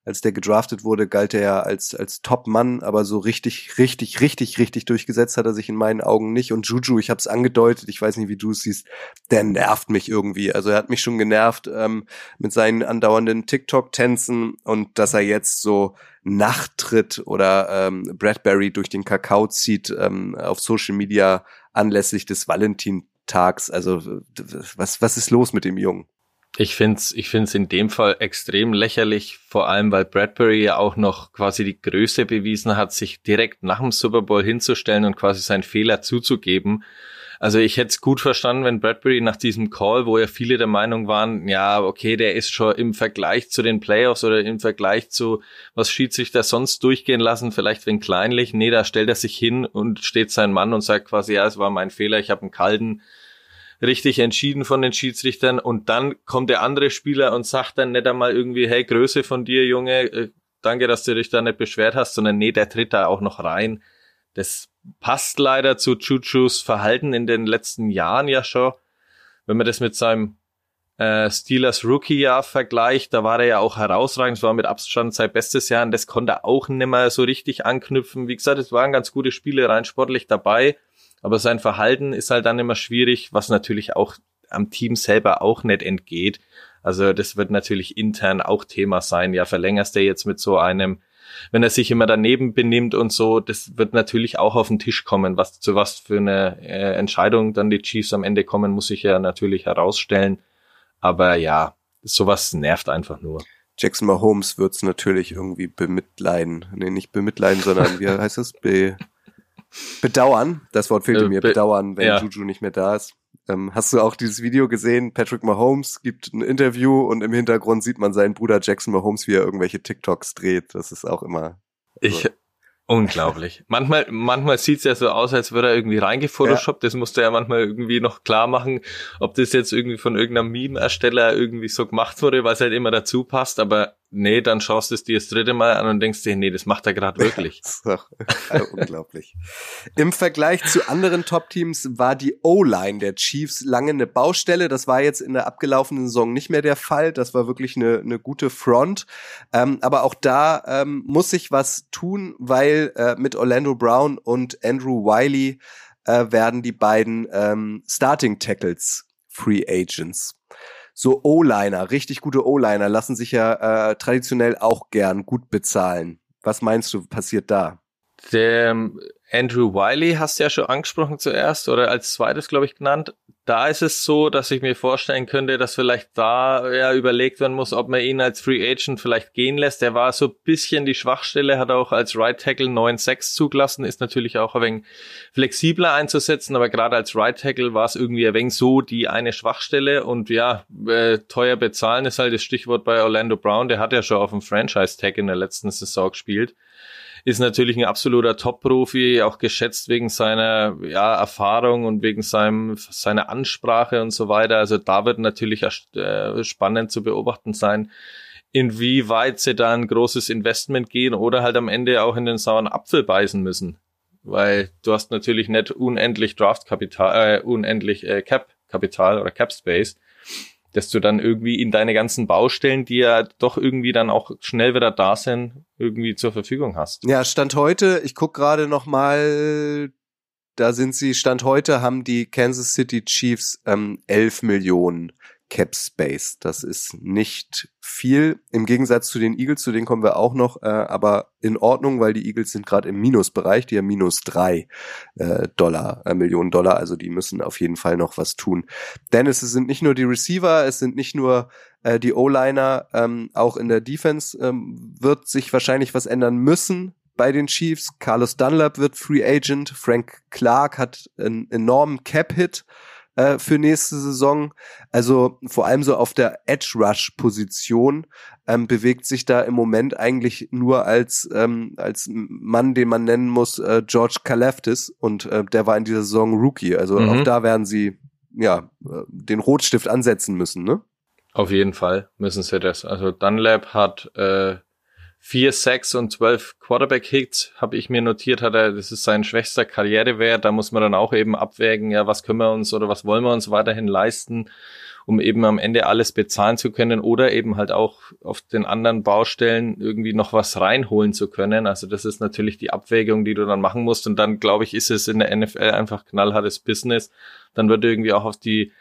als der gedraftet wurde, galt er ja als, als Top-Mann, aber so richtig, richtig, richtig, richtig durchgesetzt hat er sich in meinen Augen nicht. Und Juju, ich habe es angedeutet, ich weiß nicht, wie du es siehst, der nervt mich irgendwie. Also er hat mich schon genervt ähm, mit seinen andauernden TikTok-Tänzen und dass er jetzt so Nachtritt oder ähm, Bradbury durch den Kakao zieht ähm, auf Social Media anlässlich des Valentintags. Also was, was ist los mit dem Jungen? Ich find's, ich find's in dem Fall extrem lächerlich, vor allem weil Bradbury ja auch noch quasi die Größe bewiesen hat, sich direkt nach dem Super Bowl hinzustellen und quasi seinen Fehler zuzugeben. Also ich hätte es gut verstanden, wenn Bradbury nach diesem Call, wo ja viele der Meinung waren, ja, okay, der ist schon im Vergleich zu den Playoffs oder im Vergleich zu, was Schiedsrichter sonst durchgehen lassen, vielleicht wenn kleinlich. Nee, da stellt er sich hin und steht sein Mann und sagt quasi, ja, es war mein Fehler, ich habe einen kalten richtig entschieden von den Schiedsrichtern und dann kommt der andere Spieler und sagt dann nicht einmal irgendwie, hey, Größe von dir, Junge, äh, danke, dass du dich da nicht beschwert hast, sondern nee, der tritt da auch noch rein. Das passt leider zu Chuchus Verhalten in den letzten Jahren ja schon. Wenn man das mit seinem äh, Steelers Rookie-Jahr vergleicht, da war er ja auch herausragend, es war mit Abstand sein bestes Jahr und das konnte er auch nicht mehr so richtig anknüpfen. Wie gesagt, es waren ganz gute Spiele rein sportlich dabei, aber sein Verhalten ist halt dann immer schwierig, was natürlich auch am Team selber auch nicht entgeht. Also das wird natürlich intern auch Thema sein. Ja, verlängerst du jetzt mit so einem, wenn er sich immer daneben benimmt und so, das wird natürlich auch auf den Tisch kommen. Was zu was für eine äh, Entscheidung dann die Chiefs am Ende kommen, muss ich ja natürlich herausstellen. Aber ja, sowas nervt einfach nur. Jackson Mahomes wird's natürlich irgendwie bemitleiden. Nee, nicht bemitleiden, sondern wie heißt es? Be Bedauern, das Wort fehlte äh, mir, bedauern, wenn ja. Juju nicht mehr da ist. Ähm, hast du auch dieses Video gesehen? Patrick Mahomes gibt ein Interview und im Hintergrund sieht man seinen Bruder Jackson Mahomes, wie er irgendwelche TikToks dreht. Das ist auch immer. So. Ich, Unglaublich. Manchmal, manchmal sieht's ja so aus, als würde er irgendwie reingefotoshoppt. Ja. Das musste er manchmal irgendwie noch klar machen, ob das jetzt irgendwie von irgendeinem Meme-Ersteller irgendwie so gemacht wurde, weil es halt immer dazu passt. Aber nee, dann schaust du es dir das dritte Mal an und denkst dir, nee, das macht er gerade wirklich. unglaublich. Im Vergleich zu anderen Top-Teams war die O-Line der Chiefs lange eine Baustelle. Das war jetzt in der abgelaufenen Saison nicht mehr der Fall. Das war wirklich eine, eine gute Front. Ähm, aber auch da ähm, muss sich was tun, weil äh, mit Orlando Brown und Andrew Wiley äh, werden die beiden ähm, Starting Tackles Free Agents so O-Liner, richtig gute O-Liner lassen sich ja äh, traditionell auch gern gut bezahlen. Was meinst du, passiert da? Der Andrew Wiley hast du ja schon angesprochen zuerst oder als zweites, glaube ich, genannt. da ist es so, dass ich mir vorstellen könnte, dass vielleicht da ja überlegt werden muss, ob man ihn als Free Agent vielleicht gehen lässt. Der war so ein bisschen die Schwachstelle, hat auch als Right Tackle 9-6 zugelassen, ist natürlich auch ein wenig flexibler einzusetzen, aber gerade als Right Tackle war es irgendwie ein wenig so die eine Schwachstelle und ja, äh, teuer bezahlen ist halt das Stichwort bei Orlando Brown. Der hat ja schon auf dem Franchise Tag in der letzten Saison gespielt ist natürlich ein absoluter Top-Profi, auch geschätzt wegen seiner ja, Erfahrung und wegen seinem, seiner Ansprache und so weiter. Also da wird natürlich äh, spannend zu beobachten sein, inwieweit sie da ein großes Investment gehen oder halt am Ende auch in den sauren Apfel beißen müssen. Weil du hast natürlich nicht unendlich Draftkapital, äh, unendlich äh, Cap-Kapital oder Cap-Space dass du dann irgendwie in deine ganzen Baustellen, die ja doch irgendwie dann auch schnell wieder da sind, irgendwie zur Verfügung hast. Ja, Stand heute, ich guck gerade noch mal, da sind sie, Stand heute haben die Kansas City Chiefs ähm, 11 Millionen Cap Space. Das ist nicht viel im Gegensatz zu den Eagles, zu denen kommen wir auch noch, äh, aber in Ordnung, weil die Eagles sind gerade im Minusbereich, die haben minus drei äh, Dollar, äh, Millionen Dollar, also die müssen auf jeden Fall noch was tun. Denn es sind nicht nur die Receiver, es sind nicht nur äh, die O-Liner, ähm, auch in der Defense ähm, wird sich wahrscheinlich was ändern müssen bei den Chiefs. Carlos Dunlap wird Free Agent, Frank Clark hat einen enormen Cap-Hit äh, für nächste Saison. Also vor allem so auf der Edge Rush Position ähm, bewegt sich da im Moment eigentlich nur als ähm, als Mann, den man nennen muss, äh, George Kalaftis und äh, der war in dieser Saison Rookie. Also mhm. auch da werden sie ja äh, den Rotstift ansetzen müssen, ne? Auf jeden Fall müssen sie das. Also Dunlap hat äh, vier Sacks und zwölf Quarterback-Hits, habe ich mir notiert, hat er, das ist sein schwächster Karrierewert. Da muss man dann auch eben abwägen, ja, was können wir uns oder was wollen wir uns weiterhin leisten, um eben am Ende alles bezahlen zu können oder eben halt auch auf den anderen Baustellen irgendwie noch was reinholen zu können. Also das ist natürlich die Abwägung, die du dann machen musst. Und dann, glaube ich, ist es in der NFL einfach knallhartes Business. Dann wird irgendwie auch auf die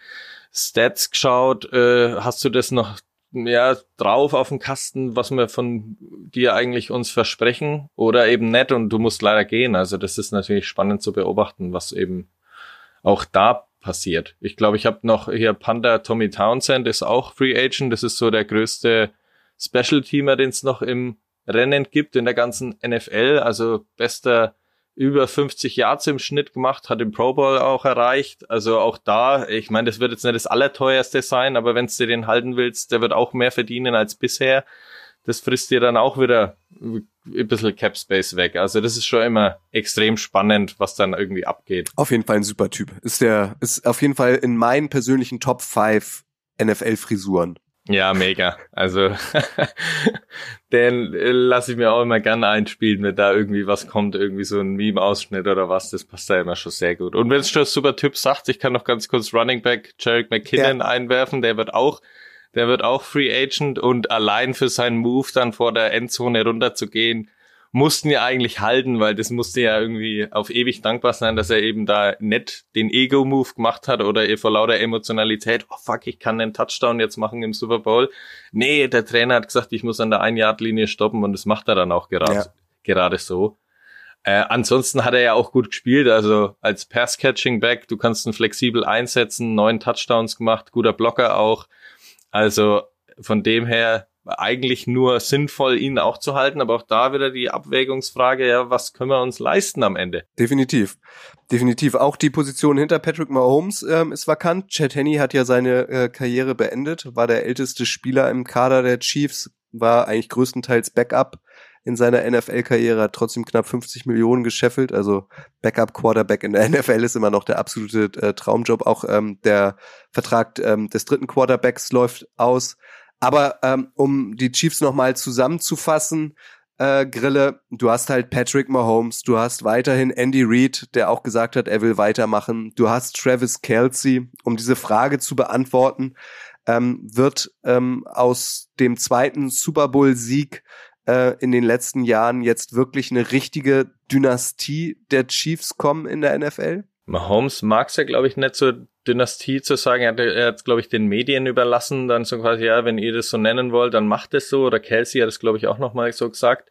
Stats geschaut, äh, hast du das noch ja, drauf auf dem Kasten, was wir von dir eigentlich uns versprechen oder eben nicht und du musst leider gehen. Also das ist natürlich spannend zu beobachten, was eben auch da passiert. Ich glaube, ich habe noch hier Panda Tommy Townsend ist auch Free Agent. Das ist so der größte Special Teamer, den es noch im Rennen gibt in der ganzen NFL. Also bester über 50 Yards im Schnitt gemacht, hat den Pro Bowl auch erreicht. Also auch da, ich meine, das wird jetzt nicht das allerteuerste sein, aber wenn du den halten willst, der wird auch mehr verdienen als bisher. Das frisst dir dann auch wieder ein bisschen Cap Space weg. Also das ist schon immer extrem spannend, was dann irgendwie abgeht. Auf jeden Fall ein super Typ. Ist der, ist auf jeden Fall in meinen persönlichen Top 5 NFL Frisuren. Ja, mega. Also den äh, lasse ich mir auch immer gerne einspielen, wenn da irgendwie was kommt, irgendwie so ein Meme-Ausschnitt oder was, das passt da immer schon sehr gut. Und wenn es schon super Typ sagt, ich kann noch ganz kurz Running Back Jarek McKinnon ja. einwerfen, der wird auch der wird auch Free Agent und allein für seinen Move dann vor der Endzone runterzugehen, mussten ja eigentlich halten, weil das musste ja irgendwie auf ewig dankbar sein, dass er eben da nicht den Ego-Move gemacht hat oder vor lauter Emotionalität, oh fuck, ich kann den Touchdown jetzt machen im Super Bowl. Nee, der Trainer hat gesagt, ich muss an der Ein-Yard-Linie stoppen und das macht er dann auch gerade, ja. gerade so. Äh, ansonsten hat er ja auch gut gespielt, also als Pass-Catching-Back, du kannst ihn flexibel einsetzen, neun Touchdowns gemacht, guter Blocker auch. Also von dem her eigentlich nur sinnvoll, ihn auch zu halten, aber auch da wieder die Abwägungsfrage, ja, was können wir uns leisten am Ende? Definitiv. Definitiv. Auch die Position hinter Patrick Mahomes ähm, ist vakant. Chad Henney hat ja seine äh, Karriere beendet, war der älteste Spieler im Kader der Chiefs, war eigentlich größtenteils Backup in seiner NFL-Karriere, hat trotzdem knapp 50 Millionen gescheffelt. Also Backup-Quarterback in der NFL ist immer noch der absolute äh, Traumjob. Auch ähm, der Vertrag ähm, des dritten Quarterbacks läuft aus. Aber ähm, um die Chiefs nochmal zusammenzufassen, äh, Grille, du hast halt Patrick Mahomes, du hast weiterhin Andy Reid, der auch gesagt hat, er will weitermachen. Du hast Travis Kelsey, um diese Frage zu beantworten, ähm, wird ähm, aus dem zweiten Super Bowl-Sieg äh, in den letzten Jahren jetzt wirklich eine richtige Dynastie der Chiefs kommen in der NFL? Mahomes mag's ja, glaube ich, nicht so Dynastie zu sagen. Er hat, er hat glaube ich, den Medien überlassen, dann so quasi, ja, wenn ihr das so nennen wollt, dann macht es so. Oder Kelsey hat es, glaube ich, auch nochmal so gesagt.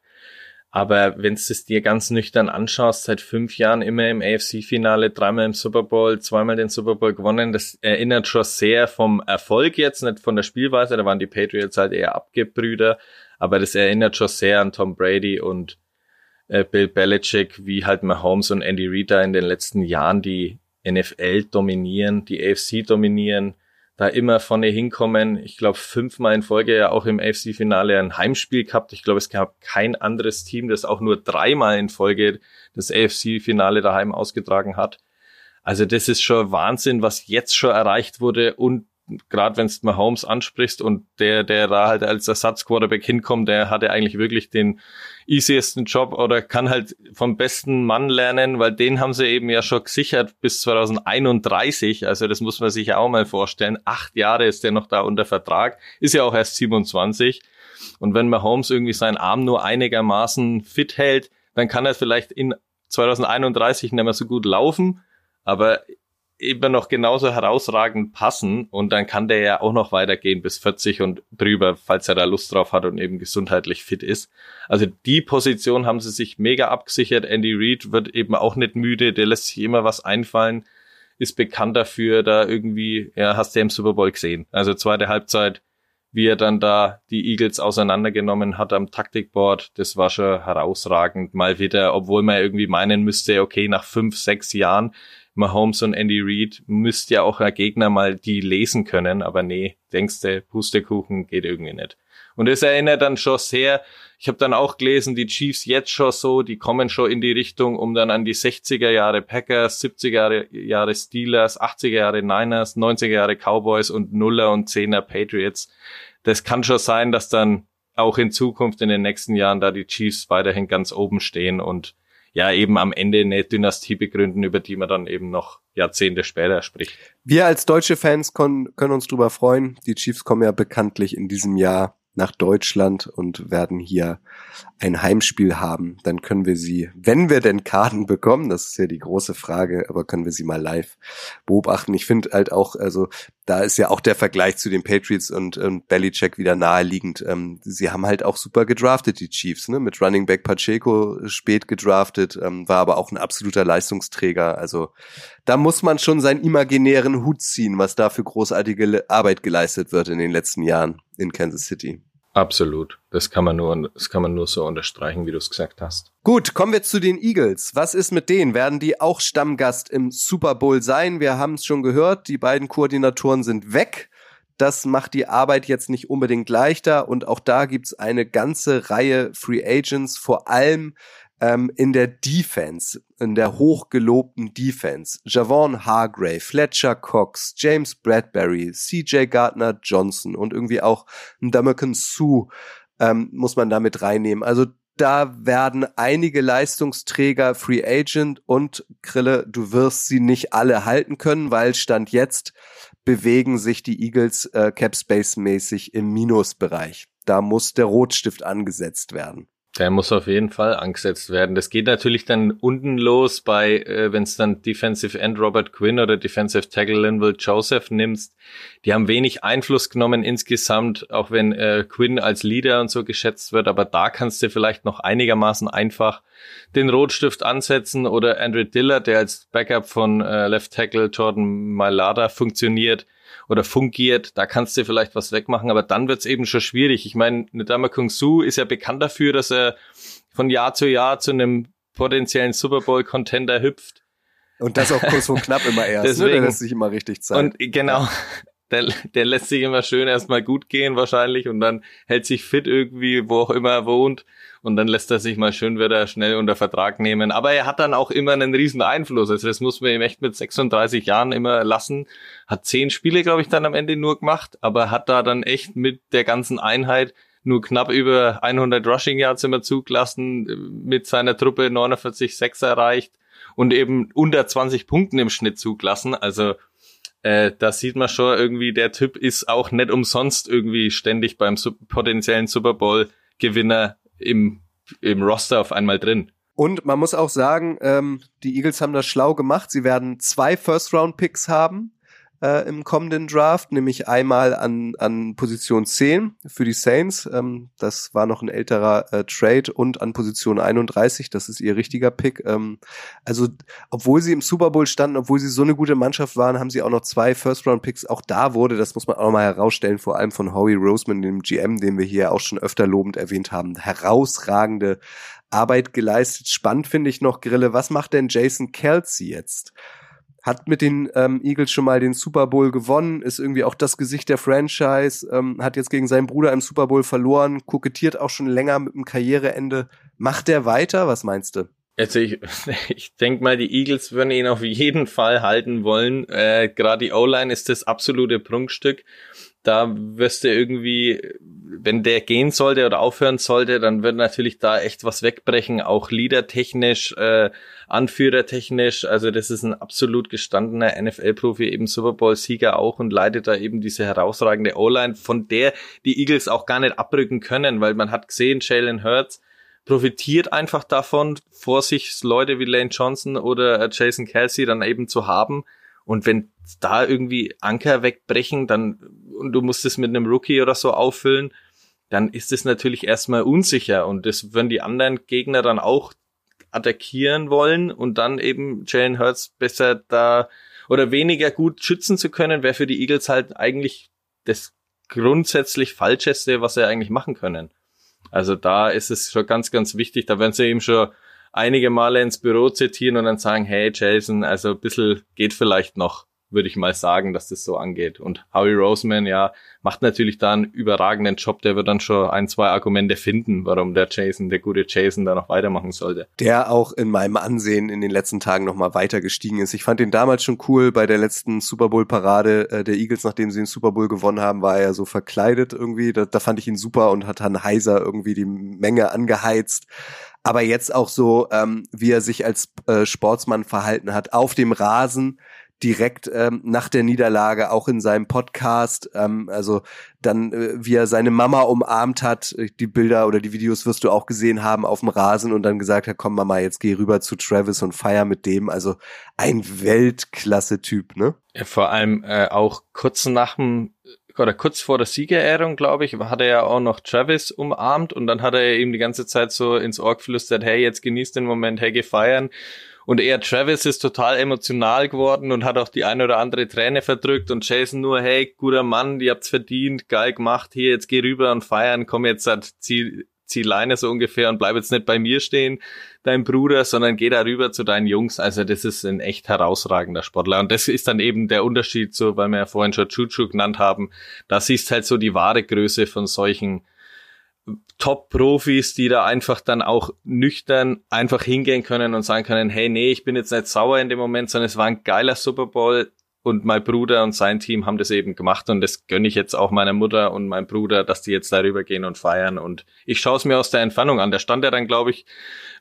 Aber wenn du es dir ganz nüchtern anschaust, seit fünf Jahren immer im AFC-Finale, dreimal im Super Bowl, zweimal den Super Bowl gewonnen, das erinnert schon sehr vom Erfolg jetzt, nicht von der Spielweise, da waren die Patriots halt eher Abgebrüder, aber das erinnert schon sehr an Tom Brady und äh, Bill Belichick, wie halt Mahomes und Andy Reid in den letzten Jahren die NFL dominieren, die AFC dominieren, da immer vorne hinkommen. Ich glaube, fünfmal in Folge ja auch im AFC-Finale ein Heimspiel gehabt. Ich glaube, es gab kein anderes Team, das auch nur dreimal in Folge das AFC-Finale daheim ausgetragen hat. Also das ist schon Wahnsinn, was jetzt schon erreicht wurde und gerade wenn du Mahomes ansprichst und der, der da halt als Ersatzquarterback hinkommt, der hatte eigentlich wirklich den easiesten Job oder kann halt vom besten Mann lernen, weil den haben sie eben ja schon gesichert bis 2031. Also das muss man sich ja auch mal vorstellen. Acht Jahre ist der noch da unter Vertrag, ist ja auch erst 27. Und wenn Mahomes irgendwie seinen Arm nur einigermaßen fit hält, dann kann er vielleicht in 2031 nicht mehr so gut laufen. Aber immer noch genauso herausragend passen und dann kann der ja auch noch weitergehen bis 40 und drüber, falls er da Lust drauf hat und eben gesundheitlich fit ist. Also die Position haben sie sich mega abgesichert. Andy Reid wird eben auch nicht müde, der lässt sich immer was einfallen, ist bekannt dafür, da irgendwie, ja, hast du ja im Super Bowl gesehen. Also zweite Halbzeit, wie er dann da die Eagles auseinandergenommen hat am Taktikboard, das war schon herausragend. Mal wieder, obwohl man irgendwie meinen müsste, okay, nach fünf, sechs Jahren Mahomes und Andy Reid müsst ja auch ein Gegner mal die lesen können, aber nee, denkst du, Pustekuchen geht irgendwie nicht. Und es erinnert dann schon sehr, ich habe dann auch gelesen, die Chiefs jetzt schon so, die kommen schon in die Richtung, um dann an die 60er Jahre Packers, 70er Jahre Steelers, 80er Jahre Niners, 90er Jahre Cowboys und Nuller und Zehner Patriots. Das kann schon sein, dass dann auch in Zukunft in den nächsten Jahren da die Chiefs weiterhin ganz oben stehen und ja eben am Ende eine Dynastie begründen, über die man dann eben noch Jahrzehnte später spricht. Wir als deutsche Fans können uns drüber freuen. Die Chiefs kommen ja bekanntlich in diesem Jahr nach Deutschland und werden hier ein Heimspiel haben, dann können wir sie, wenn wir denn Karten bekommen, das ist ja die große Frage, aber können wir sie mal live beobachten. Ich finde halt auch, also da ist ja auch der Vergleich zu den Patriots und, und Belichick wieder naheliegend. Ähm, sie haben halt auch super gedraftet, die Chiefs, ne? Mit Running Back Pacheco spät gedraftet, ähm, war aber auch ein absoluter Leistungsträger. Also da muss man schon seinen imaginären Hut ziehen, was da für großartige Arbeit geleistet wird in den letzten Jahren in Kansas City. Absolut. Das kann man nur, das kann man nur so unterstreichen, wie du es gesagt hast. Gut, kommen wir zu den Eagles. Was ist mit denen? Werden die auch Stammgast im Super Bowl sein? Wir haben es schon gehört. Die beiden Koordinatoren sind weg. Das macht die Arbeit jetzt nicht unbedingt leichter und auch da gibt's eine ganze Reihe Free Agents, vor allem ähm, in der Defense, in der hochgelobten Defense. Javon Hargrave, Fletcher Cox, James Bradbury, CJ Gardner Johnson und irgendwie auch Ndamukong Sue ähm, muss man damit reinnehmen. Also da werden einige Leistungsträger Free Agent und Krille, du wirst sie nicht alle halten können, weil Stand jetzt bewegen sich die Eagles äh, Cap Space mäßig im Minusbereich. Da muss der Rotstift angesetzt werden. Der muss auf jeden Fall angesetzt werden. Das geht natürlich dann unten los bei, äh, wenn es dann Defensive End Robert Quinn oder Defensive Tackle Linville Joseph nimmst. Die haben wenig Einfluss genommen insgesamt, auch wenn äh, Quinn als Leader und so geschätzt wird. Aber da kannst du vielleicht noch einigermaßen einfach den Rotstift ansetzen oder Andrew Diller, der als Backup von äh, Left Tackle Jordan Mailata funktioniert oder fungiert, da kannst du vielleicht was wegmachen, aber dann wird's eben schon schwierig. Ich meine, Nedama Kung Su ist ja bekannt dafür, dass er von Jahr zu Jahr zu einem potenziellen Super Bowl Contender hüpft. Und das auch kurz und knapp immer erst, Deswegen, ne? der lässt sich immer richtig Zeit. Und genau, der, der lässt sich immer schön erstmal gut gehen wahrscheinlich und dann hält sich fit irgendwie, wo auch immer er wohnt und dann lässt er sich mal schön wieder schnell unter Vertrag nehmen. Aber er hat dann auch immer einen riesen Einfluss. Also das muss man ihm echt mit 36 Jahren immer lassen. Hat zehn Spiele, glaube ich, dann am Ende nur gemacht, aber hat da dann echt mit der ganzen Einheit nur knapp über 100 Rushing Yards immer zugelassen, mit seiner Truppe 49,6 erreicht und eben unter 20 Punkten im Schnitt zugelassen. Also äh, da sieht man schon irgendwie, der Typ ist auch nicht umsonst irgendwie ständig beim potenziellen Super Bowl Gewinner im, im Roster auf einmal drin. Und man muss auch sagen, ähm, die Eagles haben das schlau gemacht. Sie werden zwei First-Round-Picks haben. Äh, im kommenden Draft, nämlich einmal an, an Position 10 für die Saints. Ähm, das war noch ein älterer äh, Trade und an Position 31, das ist ihr richtiger Pick. Ähm, also, obwohl sie im Super Bowl standen, obwohl sie so eine gute Mannschaft waren, haben sie auch noch zwei First-Round-Picks. Auch da wurde, das muss man auch mal herausstellen, vor allem von Howie Roseman, dem GM, den wir hier auch schon öfter lobend erwähnt haben, herausragende Arbeit geleistet. Spannend finde ich noch, Grille, was macht denn Jason Kelsey jetzt? Hat mit den ähm, Eagles schon mal den Super Bowl gewonnen, ist irgendwie auch das Gesicht der Franchise, ähm, hat jetzt gegen seinen Bruder im Super Bowl verloren, kokettiert auch schon länger mit dem Karriereende. Macht der weiter? Was meinst du? Also ich, ich denke mal, die Eagles würden ihn auf jeden Fall halten wollen. Äh, Gerade die O-Line ist das absolute Prunkstück da wirst du irgendwie, wenn der gehen sollte oder aufhören sollte, dann wird natürlich da echt was wegbrechen, auch leadertechnisch, äh, anführertechnisch. Also das ist ein absolut gestandener NFL-Profi, eben Super Bowl-Sieger auch und leitet da eben diese herausragende O-Line, von der die Eagles auch gar nicht abrücken können, weil man hat gesehen, Jalen Hurts profitiert einfach davon, vor sich Leute wie Lane Johnson oder äh, Jason Kelsey dann eben zu haben. Und wenn da irgendwie Anker wegbrechen, dann und du musst es mit einem Rookie oder so auffüllen, dann ist es natürlich erstmal unsicher. Und das würden die anderen Gegner dann auch attackieren wollen und dann eben Jalen Hurts besser da oder weniger gut schützen zu können, wäre für die Eagles halt eigentlich das grundsätzlich Falscheste, was sie eigentlich machen können. Also da ist es schon ganz, ganz wichtig, da werden sie eben schon einige Male ins Büro zitieren und dann sagen, hey Jason, also ein bisschen geht vielleicht noch würde ich mal sagen, dass das so angeht. Und Howie Roseman, ja, macht natürlich da einen überragenden Job. Der wird dann schon ein, zwei Argumente finden, warum der Jason, der gute Jason, da noch weitermachen sollte. Der auch in meinem Ansehen in den letzten Tagen nochmal weiter gestiegen ist. Ich fand ihn damals schon cool bei der letzten Super Bowl Parade äh, der Eagles, nachdem sie den Super Bowl gewonnen haben, war er so verkleidet irgendwie. Da, da fand ich ihn super und hat dann heiser irgendwie die Menge angeheizt aber jetzt auch so, ähm, wie er sich als äh, Sportsmann verhalten hat auf dem Rasen, direkt ähm, nach der Niederlage auch in seinem Podcast, ähm, also dann, äh, wie er seine Mama umarmt hat, äh, die Bilder oder die Videos wirst du auch gesehen haben auf dem Rasen und dann gesagt hat, komm Mama, jetzt geh rüber zu Travis und feier mit dem. Also ein Weltklasse-Typ, ne? Ja, vor allem äh, auch kurz nach dem oder kurz vor der Siegerehrung, glaube ich, hat er ja auch noch Travis umarmt und dann hat er ihm die ganze Zeit so ins Ohr geflüstert, hey, jetzt genießt den Moment, hey, geh feiern. Und eher Travis ist total emotional geworden und hat auch die eine oder andere Träne verdrückt und Jason nur, hey, guter Mann, ihr habt's verdient, geil gemacht, hier, jetzt geh rüber und feiern, komm jetzt, zieh, zieh Leine so ungefähr und bleib jetzt nicht bei mir stehen, dein Bruder, sondern geh da rüber zu deinen Jungs. Also das ist ein echt herausragender Sportler. Und das ist dann eben der Unterschied so, weil wir ja vorhin schon Chuchu genannt haben. Da siehst halt so die wahre Größe von solchen Top-Profis, die da einfach dann auch nüchtern einfach hingehen können und sagen können, hey, nee, ich bin jetzt nicht sauer in dem Moment, sondern es war ein geiler Super Bowl und mein Bruder und sein Team haben das eben gemacht und das gönne ich jetzt auch meiner Mutter und meinem Bruder, dass die jetzt darüber gehen und feiern und ich schaue es mir aus der Entfernung an. Da stand er dann, glaube ich,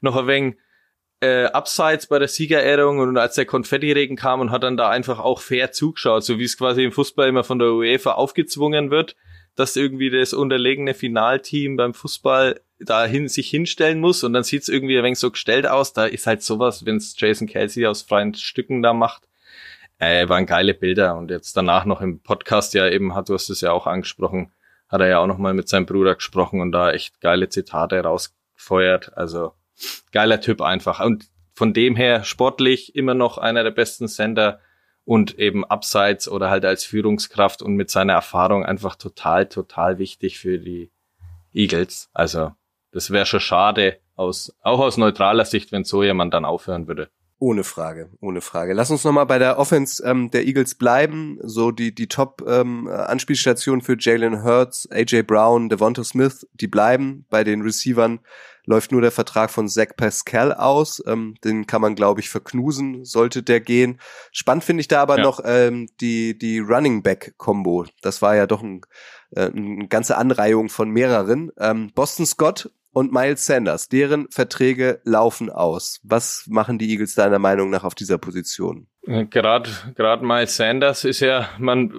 noch ein wenig äh, abseits bei der Siegerehrung und als der Konfettiregen kam und hat dann da einfach auch fair zugeschaut, so wie es quasi im Fußball immer von der UEFA aufgezwungen wird dass irgendwie das unterlegene Finalteam beim Fußball dahin sich hinstellen muss und dann sieht's irgendwie ein wenig so gestellt aus. Da ist halt sowas, wenn's Jason Kelsey aus freien Stücken da macht. Äh, waren geile Bilder und jetzt danach noch im Podcast ja eben, hat du hast es ja auch angesprochen, hat er ja auch noch mal mit seinem Bruder gesprochen und da echt geile Zitate rausgefeuert. Also geiler Typ einfach. Und von dem her sportlich immer noch einer der besten Sender und eben abseits oder halt als Führungskraft und mit seiner Erfahrung einfach total, total wichtig für die Eagles. Also das wäre schon schade, aus, auch aus neutraler Sicht, wenn so jemand dann aufhören würde. Ohne Frage, ohne Frage. Lass uns nochmal bei der Offense ähm, der Eagles bleiben. So die, die Top-Anspielstation ähm, für Jalen Hurts, AJ Brown, Devonta Smith, die bleiben. Bei den Receivern läuft nur der Vertrag von Zach Pascal aus. Ähm, den kann man, glaube ich, verknusen, sollte der gehen. Spannend finde ich da aber ja. noch ähm, die, die Running Back-Kombo. Das war ja doch ein, äh, eine ganze Anreihung von mehreren. Ähm, Boston Scott und Miles Sanders, deren Verträge laufen aus. Was machen die Eagles deiner Meinung nach auf dieser Position? Gerade gerade Miles Sanders ist ja, man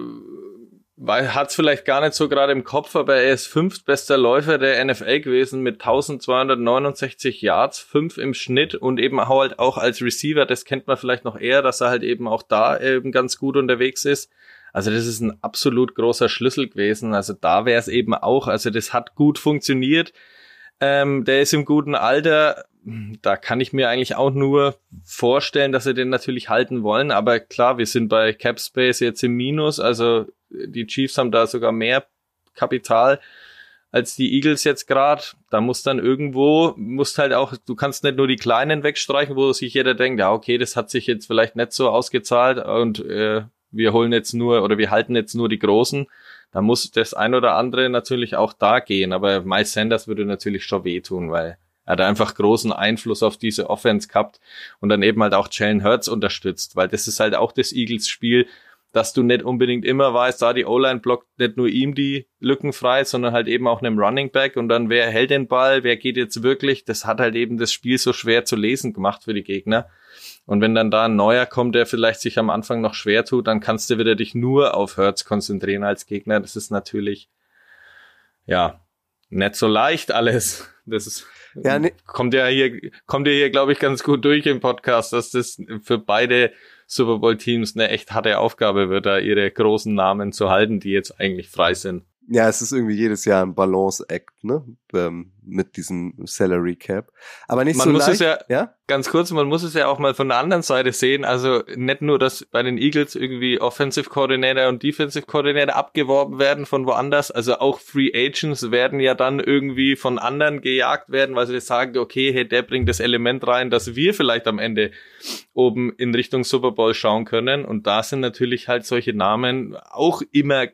hat es vielleicht gar nicht so gerade im Kopf, aber er ist fünftbester Läufer der NFL gewesen mit 1269 Yards, fünf im Schnitt und eben halt auch als Receiver, das kennt man vielleicht noch eher, dass er halt eben auch da eben ganz gut unterwegs ist. Also das ist ein absolut großer Schlüssel gewesen. Also da wäre es eben auch, also das hat gut funktioniert. Ähm, der ist im guten Alter. Da kann ich mir eigentlich auch nur vorstellen, dass sie den natürlich halten wollen. Aber klar, wir sind bei Capspace jetzt im Minus. Also die Chiefs haben da sogar mehr Kapital als die Eagles jetzt gerade. Da muss dann irgendwo, musst halt auch, du kannst nicht nur die Kleinen wegstreichen, wo sich jeder denkt, ja, okay, das hat sich jetzt vielleicht nicht so ausgezahlt und äh, wir holen jetzt nur oder wir halten jetzt nur die Großen. Da muss das ein oder andere natürlich auch da gehen. Aber Miles Sanders würde natürlich schon wehtun, weil er hat einfach großen Einfluss auf diese Offense gehabt und dann eben halt auch Jalen Hurts unterstützt, weil das ist halt auch das Eagles Spiel, dass du nicht unbedingt immer weißt, da die O-Line blockt nicht nur ihm die Lücken frei, sondern halt eben auch einem Running Back und dann wer hält den Ball, wer geht jetzt wirklich, das hat halt eben das Spiel so schwer zu lesen gemacht für die Gegner. Und wenn dann da ein neuer kommt, der vielleicht sich am Anfang noch schwer tut, dann kannst du wieder dich nur auf Hurts konzentrieren als Gegner. Das ist natürlich, ja, nicht so leicht alles. Das ist, ja, ne kommt ja hier, kommt ja hier, glaube ich, ganz gut durch im Podcast, dass das für beide Super Bowl Teams eine echt harte Aufgabe wird, da ihre großen Namen zu halten, die jetzt eigentlich frei sind. Ja, es ist irgendwie jedes Jahr ein Balance-Act, ne? Ähm, mit diesem Salary Cap. Aber nicht man so muss leicht. es ja, ja, ganz kurz, man muss es ja auch mal von der anderen Seite sehen. Also nicht nur, dass bei den Eagles irgendwie Offensive Coordinator und Defensive Coordinator abgeworben werden von woanders. Also auch Free Agents werden ja dann irgendwie von anderen gejagt werden, weil sie sagen, okay, hey, der bringt das Element rein, dass wir vielleicht am Ende oben in Richtung Super Bowl schauen können. Und da sind natürlich halt solche Namen auch immer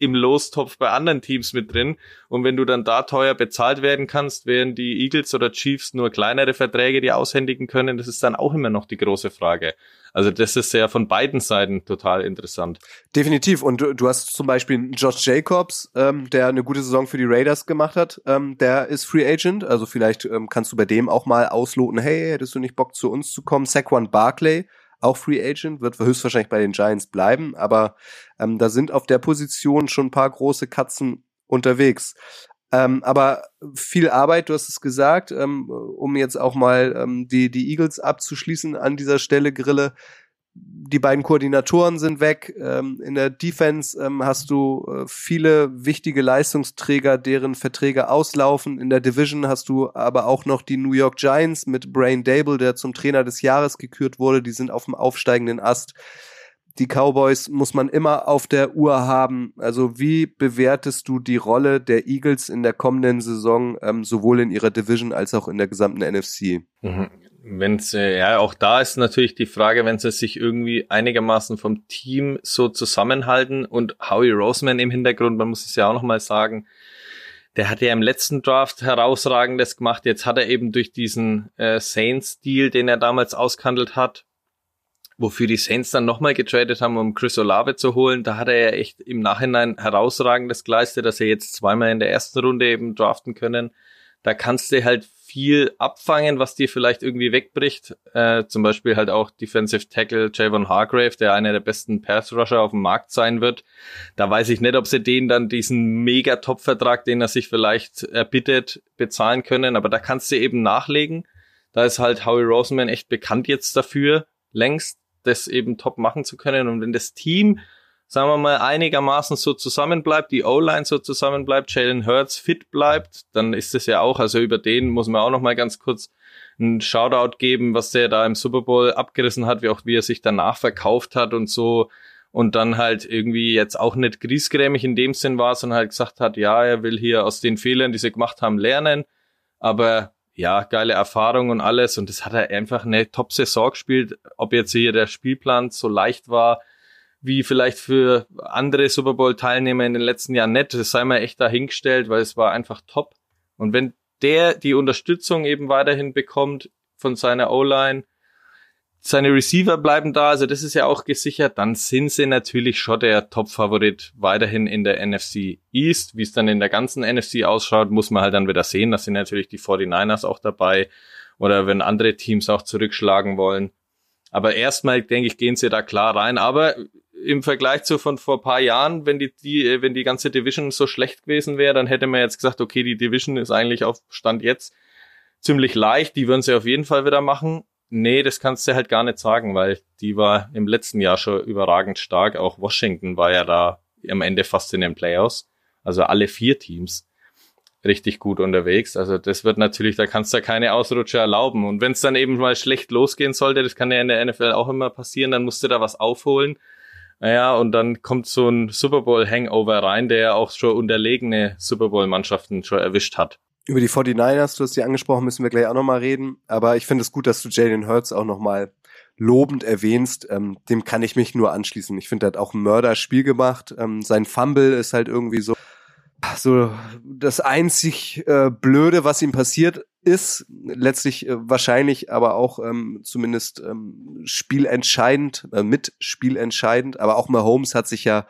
im Lostopf bei anderen Teams mit drin. Und wenn du dann da teuer bezahlt werden kannst, während die Eagles oder Chiefs nur kleinere Verträge die aushändigen können, das ist dann auch immer noch die große Frage. Also das ist ja von beiden Seiten total interessant. Definitiv. Und du, du hast zum Beispiel Josh Jacobs, ähm, der eine gute Saison für die Raiders gemacht hat. Ähm, der ist Free Agent. Also vielleicht ähm, kannst du bei dem auch mal ausloten, hey, hättest du nicht Bock zu uns zu kommen? Saquon Barkley auch Free Agent, wird höchstwahrscheinlich bei den Giants bleiben, aber ähm, da sind auf der Position schon ein paar große Katzen unterwegs. Ähm, aber viel Arbeit, du hast es gesagt, ähm, um jetzt auch mal ähm, die, die Eagles abzuschließen an dieser Stelle, Grille die beiden Koordinatoren sind weg. Ähm, in der Defense ähm, hast du äh, viele wichtige Leistungsträger, deren Verträge auslaufen. In der Division hast du aber auch noch die New York Giants mit Brain Dable, der zum Trainer des Jahres gekürt wurde. Die sind auf dem aufsteigenden Ast. Die Cowboys muss man immer auf der Uhr haben. Also wie bewertest du die Rolle der Eagles in der kommenden Saison, ähm, sowohl in ihrer Division als auch in der gesamten NFC? Mhm wenn sie, ja, auch da ist natürlich die Frage, wenn sie sich irgendwie einigermaßen vom Team so zusammenhalten und Howie Roseman im Hintergrund, man muss es ja auch nochmal sagen, der hat ja im letzten Draft herausragendes gemacht. Jetzt hat er eben durch diesen äh, Saints-Deal, den er damals ausgehandelt hat, wofür die Saints dann nochmal getradet haben, um Chris Olave zu holen, da hat er ja echt im Nachhinein herausragendes geleistet, dass er jetzt zweimal in der ersten Runde eben draften können. Da kannst du halt viel abfangen, was dir vielleicht irgendwie wegbricht. Äh, zum Beispiel halt auch Defensive Tackle Javon Hargrave, der einer der besten Pass Rusher auf dem Markt sein wird. Da weiß ich nicht, ob sie den dann diesen mega Top-Vertrag, den er sich vielleicht erbittet, bezahlen können. Aber da kannst du eben nachlegen. Da ist halt Howie Roseman echt bekannt jetzt dafür, längst das eben top machen zu können. Und wenn das Team sagen wir mal, einigermaßen so zusammenbleibt, die O-Line so zusammenbleibt, Jalen Hurts fit bleibt, dann ist es ja auch, also über den muss man auch noch mal ganz kurz einen Shoutout geben, was der da im Super Bowl abgerissen hat, wie auch wie er sich danach verkauft hat und so und dann halt irgendwie jetzt auch nicht griesgrämig in dem Sinn war, sondern halt gesagt hat, ja, er will hier aus den Fehlern, die sie gemacht haben, lernen, aber ja, geile Erfahrung und alles und das hat er einfach eine Top-Saison gespielt, ob jetzt hier der Spielplan so leicht war, wie vielleicht für andere Super Bowl-Teilnehmer in den letzten Jahren nicht. Das sei mal echt dahingestellt, weil es war einfach top. Und wenn der die Unterstützung eben weiterhin bekommt von seiner O-Line, seine Receiver bleiben da, also das ist ja auch gesichert, dann sind sie natürlich schon der Top-Favorit weiterhin in der NFC East. Wie es dann in der ganzen NFC ausschaut, muss man halt dann wieder sehen. Da sind natürlich die 49ers auch dabei oder wenn andere Teams auch zurückschlagen wollen. Aber erstmal, denke ich, gehen sie da klar rein. Aber im Vergleich zu von vor paar Jahren, wenn die, die, wenn die ganze Division so schlecht gewesen wäre, dann hätte man jetzt gesagt, okay, die Division ist eigentlich auf Stand jetzt ziemlich leicht, die würden sie auf jeden Fall wieder machen. Nee, das kannst du halt gar nicht sagen, weil die war im letzten Jahr schon überragend stark. Auch Washington war ja da am Ende fast in den Playoffs. Also alle vier Teams richtig gut unterwegs. Also das wird natürlich, da kannst du keine Ausrutscher erlauben. Und wenn es dann eben mal schlecht losgehen sollte, das kann ja in der NFL auch immer passieren, dann musst du da was aufholen. Naja, und dann kommt so ein Super Bowl Hangover rein, der ja auch schon unterlegene Super Bowl Mannschaften schon erwischt hat. Über die 49ers, du hast die angesprochen, müssen wir gleich auch nochmal reden. Aber ich finde es gut, dass du Jalen Hurts auch nochmal lobend erwähnst. Ähm, dem kann ich mich nur anschließen. Ich finde, er hat auch ein Mörderspiel gemacht. Ähm, sein Fumble ist halt irgendwie so, so das einzig äh, Blöde, was ihm passiert ist. Letztlich äh, wahrscheinlich aber auch ähm, zumindest ähm, spielentscheidend, äh, mit spielentscheidend. Aber auch Mahomes hat sich ja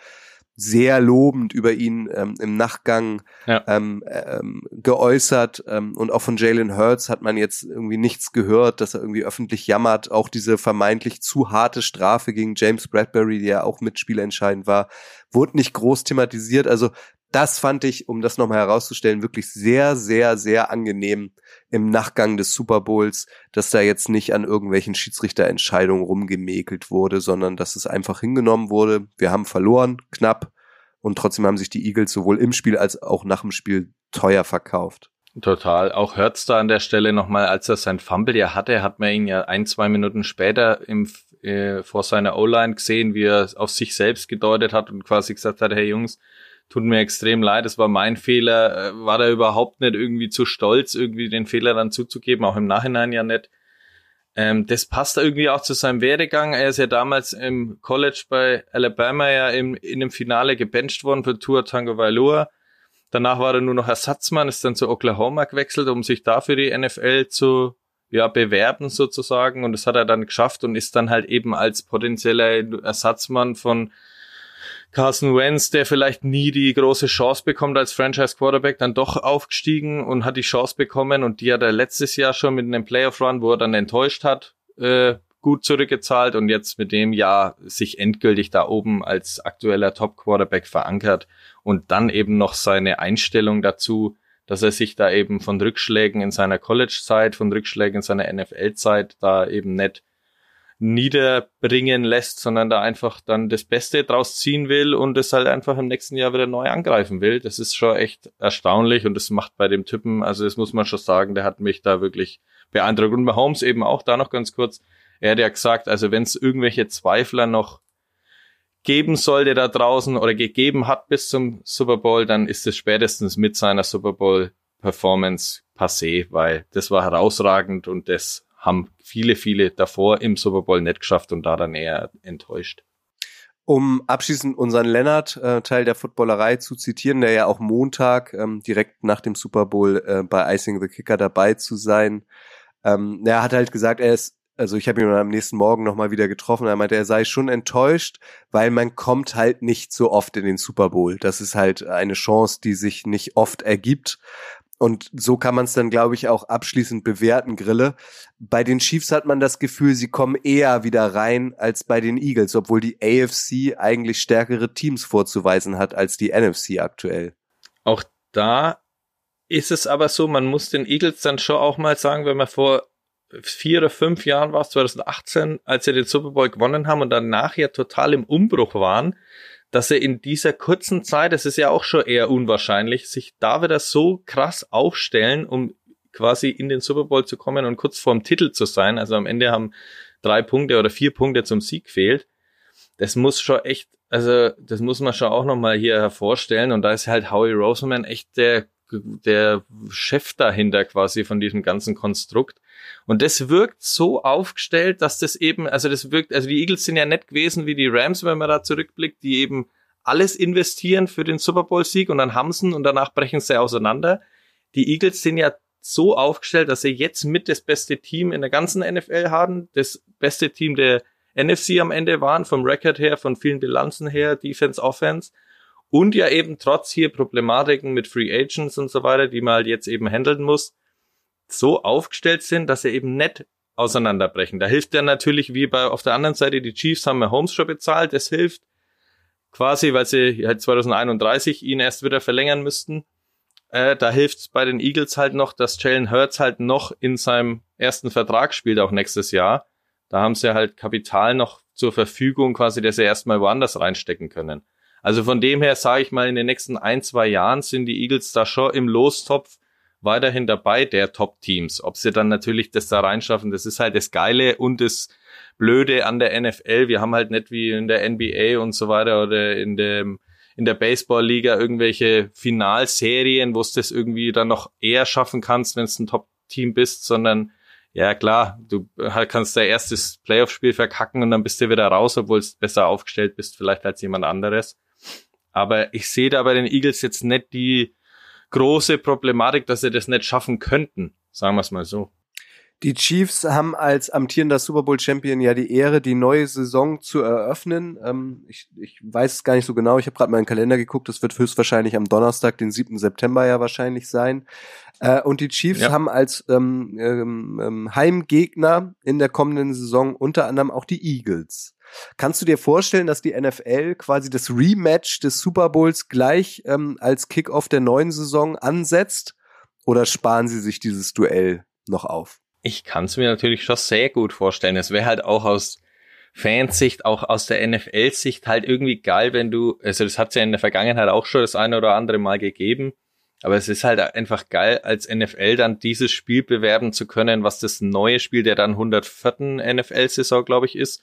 sehr lobend über ihn ähm, im Nachgang ja. ähm, ähm, geäußert ähm, und auch von Jalen Hurts hat man jetzt irgendwie nichts gehört, dass er irgendwie öffentlich jammert. Auch diese vermeintlich zu harte Strafe gegen James Bradbury, die ja auch mitspielentscheidend war, wurde nicht groß thematisiert. Also das fand ich, um das nochmal herauszustellen, wirklich sehr, sehr, sehr angenehm im Nachgang des Super Bowls, dass da jetzt nicht an irgendwelchen Schiedsrichterentscheidungen rumgemäkelt wurde, sondern dass es einfach hingenommen wurde. Wir haben verloren, knapp, und trotzdem haben sich die Eagles sowohl im Spiel als auch nach dem Spiel teuer verkauft. Total. Auch Hurts da an der Stelle nochmal, als er sein Fumble ja hatte, hat man ihn ja ein, zwei Minuten später im, äh, vor seiner O-Line gesehen, wie er auf sich selbst gedeutet hat und quasi gesagt hat, hey Jungs, tut mir extrem leid, es war mein Fehler, äh, war da überhaupt nicht irgendwie zu stolz, irgendwie den Fehler dann zuzugeben, auch im Nachhinein ja nicht. Ähm, das passt irgendwie auch zu seinem Werdegang. Er ist ja damals im College bei Alabama ja im, in dem Finale gebencht worden für Tour Tango Valor. Danach war er nur noch Ersatzmann, ist dann zu Oklahoma gewechselt, um sich da für die NFL zu ja, bewerben sozusagen. Und das hat er dann geschafft und ist dann halt eben als potenzieller Ersatzmann von Carson Wentz, der vielleicht nie die große Chance bekommt als Franchise Quarterback, dann doch aufgestiegen und hat die Chance bekommen und die hat er letztes Jahr schon mit einem Playoff Run, wo er dann enttäuscht hat, äh, gut zurückgezahlt und jetzt mit dem Jahr sich endgültig da oben als aktueller Top Quarterback verankert und dann eben noch seine Einstellung dazu, dass er sich da eben von Rückschlägen in seiner College-Zeit, von Rückschlägen in seiner NFL-Zeit da eben nicht niederbringen lässt, sondern da einfach dann das Beste draus ziehen will und es halt einfach im nächsten Jahr wieder neu angreifen will. Das ist schon echt erstaunlich und das macht bei dem Typen, also das muss man schon sagen, der hat mich da wirklich beeindruckt. Und bei Holmes eben auch da noch ganz kurz, er hat ja gesagt, also wenn es irgendwelche Zweifler noch geben sollte da draußen oder gegeben hat bis zum Super Bowl, dann ist es spätestens mit seiner Super Bowl Performance passé, weil das war herausragend und das haben viele, viele davor im Super Bowl nicht geschafft und da dann eher enttäuscht. Um abschließend unseren Lennart, äh, Teil der Footballerei, zu zitieren, der ja auch Montag ähm, direkt nach dem Super Bowl äh, bei Icing the Kicker dabei zu sein. Ähm, er hat halt gesagt, er ist, also ich habe ihn am nächsten Morgen nochmal wieder getroffen, er meinte, er sei schon enttäuscht, weil man kommt halt nicht so oft in den Super Bowl. Das ist halt eine Chance, die sich nicht oft ergibt. Und so kann man es dann, glaube ich, auch abschließend bewerten, Grille. Bei den Chiefs hat man das Gefühl, sie kommen eher wieder rein als bei den Eagles, obwohl die AFC eigentlich stärkere Teams vorzuweisen hat als die NFC aktuell. Auch da ist es aber so, man muss den Eagles dann schon auch mal sagen, wenn man vor vier oder fünf Jahren war, 2018, als sie den Super Bowl gewonnen haben und danach ja total im Umbruch waren, dass er in dieser kurzen Zeit, das ist ja auch schon eher unwahrscheinlich, sich da wieder so krass aufstellen, um quasi in den Super Bowl zu kommen und kurz vorm Titel zu sein. Also am Ende haben drei Punkte oder vier Punkte zum Sieg fehlt. Das muss schon echt, also das muss man schon auch nochmal hier hervorstellen. Und da ist halt Howie Roseman echt der, der Chef dahinter quasi von diesem ganzen Konstrukt. Und das wirkt so aufgestellt, dass das eben, also das wirkt, also die Eagles sind ja nett gewesen wie die Rams, wenn man da zurückblickt, die eben alles investieren für den Super Bowl Sieg und dann haben sie und danach brechen sie auseinander. Die Eagles sind ja so aufgestellt, dass sie jetzt mit das beste Team in der ganzen NFL haben, das beste Team der NFC am Ende waren, vom Record her, von vielen Bilanzen her, Defense, Offense. Und ja eben trotz hier Problematiken mit Free Agents und so weiter, die man halt jetzt eben handeln muss, so aufgestellt sind, dass sie eben nicht auseinanderbrechen. Da hilft ja natürlich, wie bei auf der anderen Seite, die Chiefs haben Holmes schon bezahlt, das hilft. quasi, weil sie halt 2031 ihn erst wieder verlängern müssten. Äh, da hilft's bei den Eagles halt noch, dass Jalen Hurts halt noch in seinem ersten Vertrag spielt, auch nächstes Jahr. Da haben sie halt Kapital noch zur Verfügung, quasi, dass sie erstmal woanders reinstecken können. Also von dem her sage ich mal, in den nächsten ein, zwei Jahren sind die Eagles da schon im Lostopf weiterhin dabei, der Top-Teams. Ob sie dann natürlich das da reinschaffen, das ist halt das Geile und das Blöde an der NFL. Wir haben halt nicht wie in der NBA und so weiter oder in dem in der Baseball-Liga irgendwelche Finalserien, wo es das irgendwie dann noch eher schaffen kannst, wenn es ein Top-Team bist, sondern ja klar, du halt kannst dein erstes Playoff-Spiel verkacken und dann bist du wieder raus, obwohl du besser aufgestellt bist, vielleicht als jemand anderes. Aber ich sehe da bei den Eagles jetzt nicht die große Problematik, dass sie das nicht schaffen könnten. Sagen wir es mal so. Die Chiefs haben als amtierender Super Bowl Champion ja die Ehre, die neue Saison zu eröffnen. Ähm, ich, ich weiß es gar nicht so genau. Ich habe gerade mal in den Kalender geguckt. Das wird höchstwahrscheinlich am Donnerstag, den 7. September ja wahrscheinlich sein. Äh, und die Chiefs ja. haben als ähm, ähm, ähm, Heimgegner in der kommenden Saison unter anderem auch die Eagles. Kannst du dir vorstellen, dass die NFL quasi das Rematch des Super Bowls gleich ähm, als Kickoff der neuen Saison ansetzt? Oder sparen sie sich dieses Duell noch auf? Ich kann es mir natürlich schon sehr gut vorstellen. Es wäre halt auch aus Fansicht, auch aus der NFL-Sicht halt irgendwie geil, wenn du, also das hat es ja in der Vergangenheit auch schon das eine oder andere Mal gegeben, aber es ist halt einfach geil, als NFL dann dieses Spiel bewerben zu können, was das neue Spiel der dann 104. NFL-Saison, glaube ich, ist,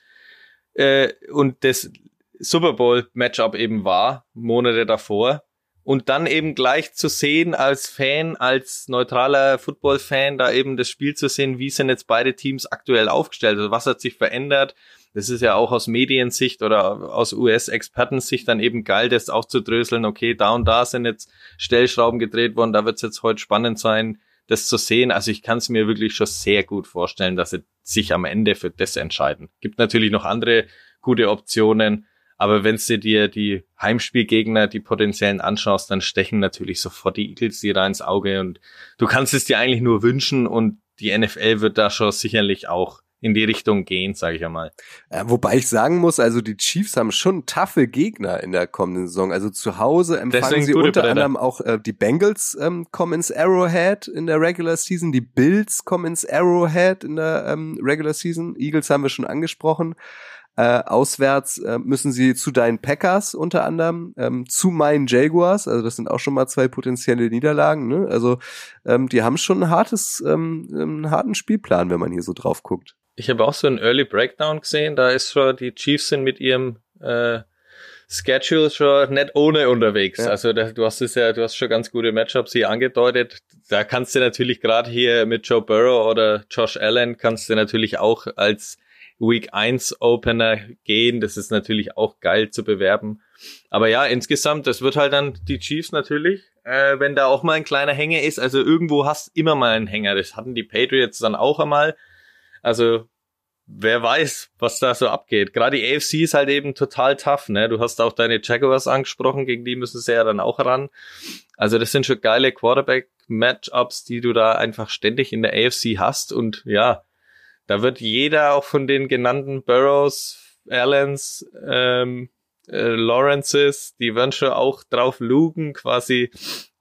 äh, und das Super Bowl Matchup eben war, Monate davor. Und dann eben gleich zu sehen als Fan, als neutraler Football-Fan, da eben das Spiel zu sehen, wie sind jetzt beide Teams aktuell aufgestellt, also was hat sich verändert. Das ist ja auch aus Mediensicht oder aus US-Expertensicht dann eben geil, das aufzudröseln. Okay, da und da sind jetzt Stellschrauben gedreht worden, da wird es jetzt heute spannend sein, das zu sehen. Also ich kann es mir wirklich schon sehr gut vorstellen, dass sie sich am Ende für das entscheiden. Gibt natürlich noch andere gute Optionen, aber wenn du dir die Heimspielgegner, die potenziellen anschaust, dann stechen natürlich sofort die Eagles dir da ins Auge und du kannst es dir eigentlich nur wünschen und die NFL wird da schon sicherlich auch in die Richtung gehen, sage ich einmal. Ja, wobei ich sagen muss, also die Chiefs haben schon taffe Gegner in der kommenden Saison. Also zu Hause empfangen Deswegen sie unter Brenner. anderem auch äh, die Bengals ähm, kommen ins Arrowhead in der Regular Season, die Bills kommen ins Arrowhead in der ähm, Regular Season, Eagles haben wir schon angesprochen. Äh, auswärts äh, müssen sie zu deinen Packers unter anderem, ähm, zu meinen Jaguars, also das sind auch schon mal zwei potenzielle Niederlagen. Ne? Also ähm, die haben schon ein hartes, ähm, einen harten Spielplan, wenn man hier so drauf guckt. Ich habe auch so einen Early Breakdown gesehen, da ist schon, die Chiefs sind mit ihrem äh, Schedule schon nicht ohne unterwegs. Ja. Also da, du hast es ja, du hast schon ganz gute Matchups hier angedeutet. Da kannst du natürlich gerade hier mit Joe Burrow oder Josh Allen kannst du natürlich auch als Week 1 Opener gehen. Das ist natürlich auch geil zu bewerben. Aber ja, insgesamt, das wird halt dann die Chiefs natürlich, äh, wenn da auch mal ein kleiner Hänger ist. Also irgendwo hast immer mal einen Hänger. Das hatten die Patriots dann auch einmal. Also wer weiß, was da so abgeht. Gerade die AFC ist halt eben total tough, ne? Du hast auch deine Jaguars angesprochen, gegen die müssen sie ja dann auch ran. Also das sind schon geile Quarterback-Matchups, die du da einfach ständig in der AFC hast und ja, da wird jeder auch von den genannten Burrows, Allens, ähm, äh, Lawrences, die werden schon auch drauf lugen, quasi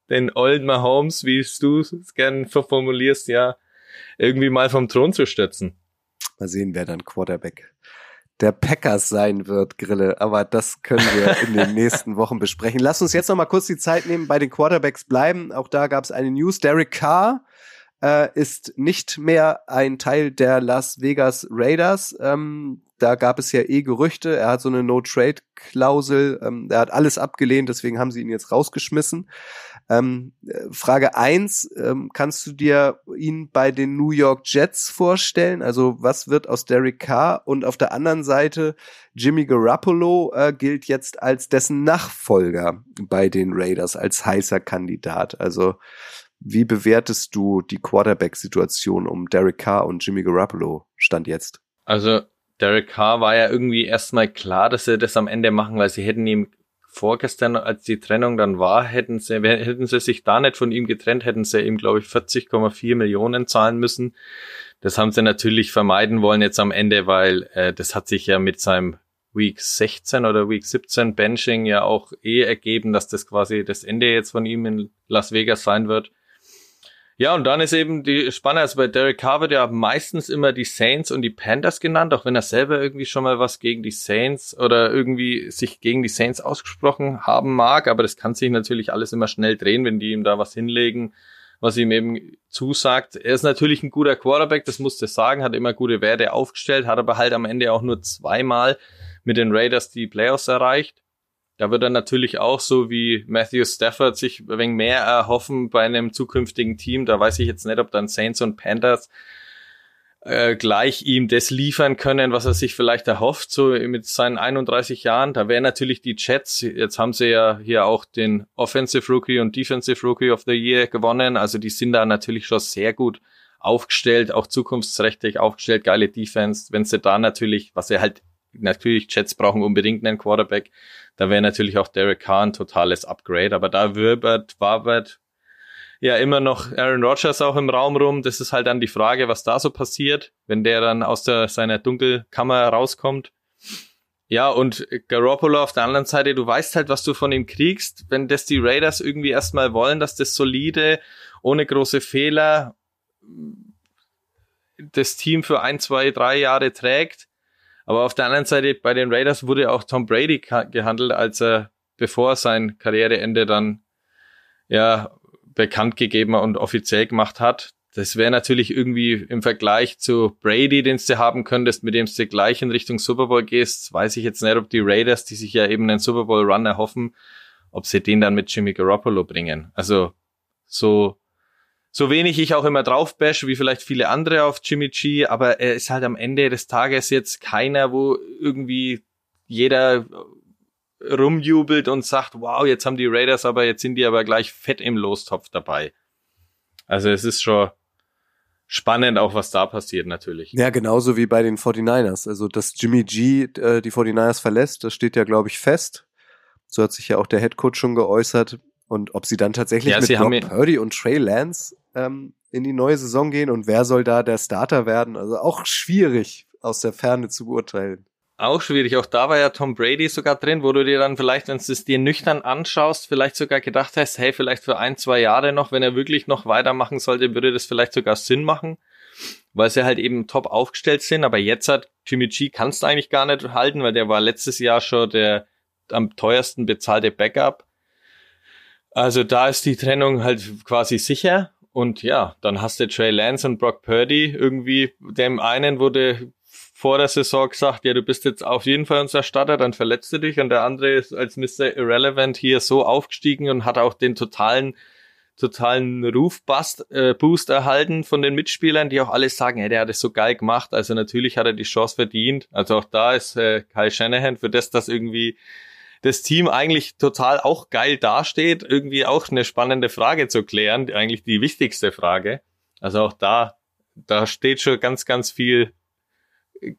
den Old Mahomes, wie du es gern formulierst, ja, irgendwie mal vom Thron zu stürzen. Mal sehen, wer dann Quarterback der Packers sein wird, Grille. Aber das können wir in den nächsten Wochen besprechen. Lass uns jetzt noch mal kurz die Zeit nehmen, bei den Quarterbacks bleiben. Auch da gab es eine News. Derek Carr äh, ist nicht mehr ein Teil der Las Vegas Raiders. Ähm, da gab es ja eh Gerüchte. Er hat so eine No-Trade-Klausel. Ähm, er hat alles abgelehnt, deswegen haben sie ihn jetzt rausgeschmissen. Ähm, Frage eins: ähm, kannst du dir ihn bei den New York Jets vorstellen? Also was wird aus Derek Carr? Und auf der anderen Seite, Jimmy Garoppolo äh, gilt jetzt als dessen Nachfolger bei den Raiders, als heißer Kandidat. Also wie bewertest du die Quarterback-Situation um Derek Carr und Jimmy Garoppolo stand jetzt? Also Derek Carr war ja irgendwie erstmal klar, dass sie das am Ende machen, weil sie hätten ihm vorgestern, als die Trennung dann war, hätten sie, hätten sie sich da nicht von ihm getrennt, hätten sie ihm, glaube ich, 40,4 Millionen zahlen müssen. Das haben sie natürlich vermeiden wollen jetzt am Ende, weil äh, das hat sich ja mit seinem Week 16 oder Week 17 Benching ja auch eh ergeben, dass das quasi das Ende jetzt von ihm in Las Vegas sein wird. Ja, und dann ist eben die Spanne, also bei Derek Carr wird ja meistens immer die Saints und die Panthers genannt, auch wenn er selber irgendwie schon mal was gegen die Saints oder irgendwie sich gegen die Saints ausgesprochen haben mag, aber das kann sich natürlich alles immer schnell drehen, wenn die ihm da was hinlegen, was ihm eben zusagt. Er ist natürlich ein guter Quarterback, das musste sagen, hat immer gute Werte aufgestellt, hat aber halt am Ende auch nur zweimal mit den Raiders die Playoffs erreicht. Da wird er natürlich auch so wie Matthew Stafford sich ein wenig mehr erhoffen bei einem zukünftigen Team. Da weiß ich jetzt nicht, ob dann Saints und Panthers äh, gleich ihm das liefern können, was er sich vielleicht erhofft, so mit seinen 31 Jahren. Da wären natürlich die Jets, jetzt haben sie ja hier auch den Offensive Rookie und Defensive Rookie of the Year gewonnen. Also die sind da natürlich schon sehr gut aufgestellt, auch zukunftsträchtig aufgestellt, geile Defense. Wenn sie da natürlich, was er halt natürlich Jets brauchen unbedingt einen Quarterback. Da wäre natürlich auch Derek Carr ein totales Upgrade, aber da wirbert, wabert ja immer noch Aaron Rodgers auch im Raum rum. Das ist halt dann die Frage, was da so passiert, wenn der dann aus der, seiner Dunkelkammer rauskommt. Ja, und Garoppolo auf der anderen Seite, du weißt halt, was du von ihm kriegst, wenn das die Raiders irgendwie erstmal wollen, dass das solide, ohne große Fehler das Team für ein, zwei, drei Jahre trägt, aber auf der anderen Seite, bei den Raiders wurde auch Tom Brady gehandelt, als er, bevor sein Karriereende dann, ja, bekannt gegeben und offiziell gemacht hat. Das wäre natürlich irgendwie im Vergleich zu Brady, den du haben könntest, mit dem du gleich in Richtung Super Bowl gehst, weiß ich jetzt nicht, ob die Raiders, die sich ja eben einen Super Bowl Run erhoffen, ob sie den dann mit Jimmy Garoppolo bringen. Also so so wenig ich auch immer drauf bash, wie vielleicht viele andere auf Jimmy G, aber er ist halt am Ende des Tages jetzt keiner, wo irgendwie jeder rumjubelt und sagt, wow, jetzt haben die Raiders, aber jetzt sind die aber gleich fett im Lostopf dabei. Also es ist schon spannend auch, was da passiert natürlich. Ja, genauso wie bei den 49ers. Also, dass Jimmy G äh, die 49ers verlässt, das steht ja, glaube ich, fest. So hat sich ja auch der Head Coach schon geäußert. Und ob sie dann tatsächlich ja, mit Brock Purdy und Trey Lance ähm, in die neue Saison gehen und wer soll da der Starter werden? Also auch schwierig aus der Ferne zu beurteilen. Auch schwierig. Auch da war ja Tom Brady sogar drin, wo du dir dann vielleicht, wenn du es dir nüchtern anschaust, vielleicht sogar gedacht hast, hey, vielleicht für ein, zwei Jahre noch, wenn er wirklich noch weitermachen sollte, würde das vielleicht sogar Sinn machen, weil sie halt eben top aufgestellt sind. Aber jetzt hat Jimmy G kannst du eigentlich gar nicht halten, weil der war letztes Jahr schon der am teuersten bezahlte Backup. Also da ist die Trennung halt quasi sicher. Und ja, dann hast du Trey Lance und Brock Purdy irgendwie, dem einen wurde vor der Saison gesagt, ja, du bist jetzt auf jeden Fall unser Starter, dann verletzt du dich und der andere ist als Mr. Irrelevant hier so aufgestiegen und hat auch den totalen totalen Rufboost äh, Boost erhalten von den Mitspielern, die auch alle sagen, hey, der hat es so geil gemacht. Also natürlich hat er die Chance verdient. Also auch da ist äh, Kyle Shanahan für das, dass irgendwie das Team eigentlich total auch geil dasteht, irgendwie auch eine spannende Frage zu klären, eigentlich die wichtigste Frage. Also auch da, da steht schon ganz, ganz viel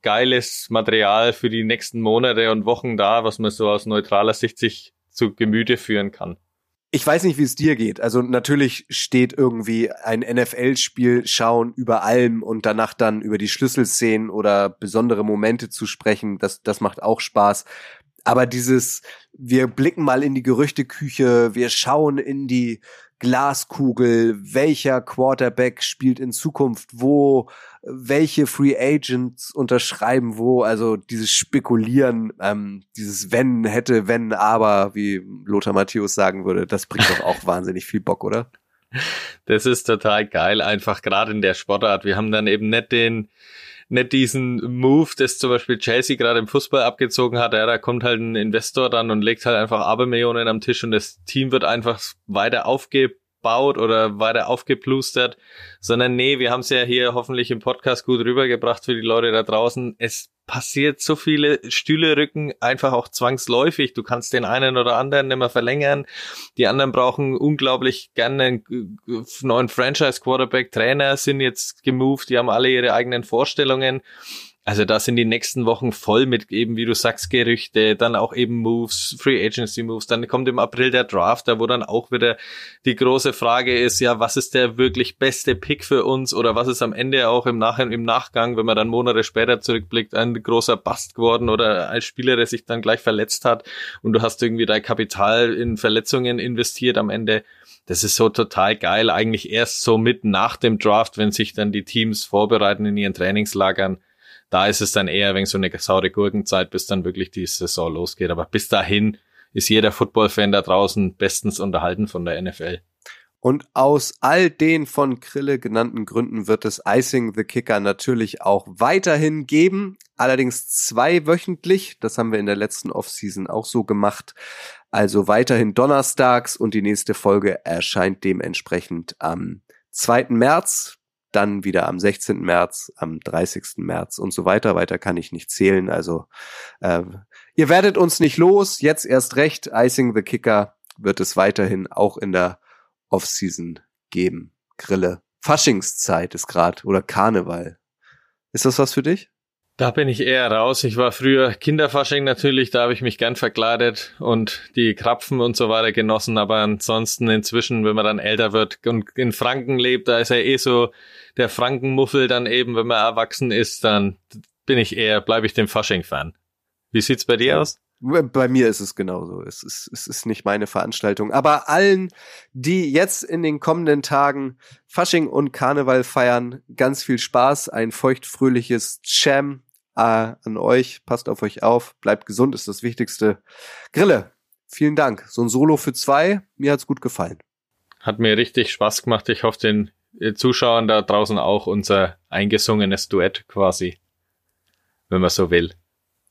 geiles Material für die nächsten Monate und Wochen da, was man so aus neutraler Sicht sich zu Gemüte führen kann. Ich weiß nicht, wie es dir geht. Also natürlich steht irgendwie ein NFL-Spiel schauen über allem und danach dann über die Schlüsselszenen oder besondere Momente zu sprechen. Das, das macht auch Spaß. Aber dieses, wir blicken mal in die Gerüchteküche, wir schauen in die Glaskugel, welcher Quarterback spielt in Zukunft wo, welche Free Agents unterschreiben wo, also dieses Spekulieren, ähm, dieses Wenn, hätte, wenn, aber, wie Lothar Matthäus sagen würde, das bringt doch auch wahnsinnig viel Bock, oder? Das ist total geil, einfach gerade in der Sportart. Wir haben dann eben nicht den, nicht diesen Move, das zum Beispiel Chelsea gerade im Fußball abgezogen hat. Ja, da kommt halt ein Investor dann und legt halt einfach Abermillionen am Tisch und das Team wird einfach weiter aufgebaut oder weiter aufgeplustert, sondern nee, wir haben es ja hier hoffentlich im Podcast gut rübergebracht für die Leute da draußen. Es passiert so viele Stühle rücken einfach auch zwangsläufig. Du kannst den einen oder anderen nicht verlängern. Die anderen brauchen unglaublich gerne einen neuen Franchise Quarterback. Trainer sind jetzt gemoved. Die haben alle ihre eigenen Vorstellungen. Also da sind die nächsten Wochen voll mit eben, wie du sagst, Gerüchte, dann auch eben Moves, Free Agency Moves, dann kommt im April der Draft, da wo dann auch wieder die große Frage ist, ja, was ist der wirklich beste Pick für uns oder was ist am Ende auch im, Nach im Nachgang, wenn man dann Monate später zurückblickt, ein großer Bust geworden oder ein Spieler, der sich dann gleich verletzt hat und du hast irgendwie dein Kapital in Verletzungen investiert am Ende. Das ist so total geil, eigentlich erst so mit nach dem Draft, wenn sich dann die Teams vorbereiten in ihren Trainingslagern da ist es dann eher wegen so eine saure Gurkenzeit, bis dann wirklich die Saison losgeht. Aber bis dahin ist jeder Football-Fan da draußen bestens unterhalten von der NFL. Und aus all den von Krille genannten Gründen wird es Icing the Kicker natürlich auch weiterhin geben. Allerdings zweiwöchentlich. Das haben wir in der letzten Offseason auch so gemacht. Also weiterhin donnerstags und die nächste Folge erscheint dementsprechend am 2. März dann wieder am 16. März, am 30. März und so weiter. Weiter kann ich nicht zählen. Also äh, ihr werdet uns nicht los. Jetzt erst recht. Icing the Kicker wird es weiterhin auch in der Offseason geben. Grille. Faschingszeit ist gerade oder Karneval. Ist das was für dich? Da bin ich eher raus. Ich war früher Kinderfasching natürlich, da habe ich mich gern verkleidet und die Krapfen und so weiter genossen. Aber ansonsten inzwischen, wenn man dann älter wird und in Franken lebt, da ist ja eh so der Frankenmuffel dann eben, wenn man erwachsen ist, dann bin ich eher, bleibe ich dem Fasching-Fan. Wie sieht's bei dir aus? Bei mir ist es genauso. Es ist, es ist nicht meine Veranstaltung. Aber allen, die jetzt in den kommenden Tagen Fasching und Karneval feiern, ganz viel Spaß, ein feuchtfröhliches Cham an euch. Passt auf euch auf. Bleibt gesund, ist das Wichtigste. Grille, vielen Dank. So ein Solo für zwei, mir hat's gut gefallen. Hat mir richtig Spaß gemacht. Ich hoffe, den äh, Zuschauern da draußen auch unser eingesungenes Duett quasi. Wenn man so will.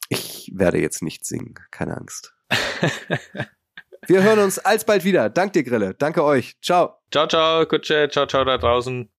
Ich werde jetzt nicht singen, keine Angst. Wir hören uns alsbald wieder. Dank dir, Grille. Danke euch. Ciao. Ciao, ciao, Kutsche. Ciao, ciao da draußen.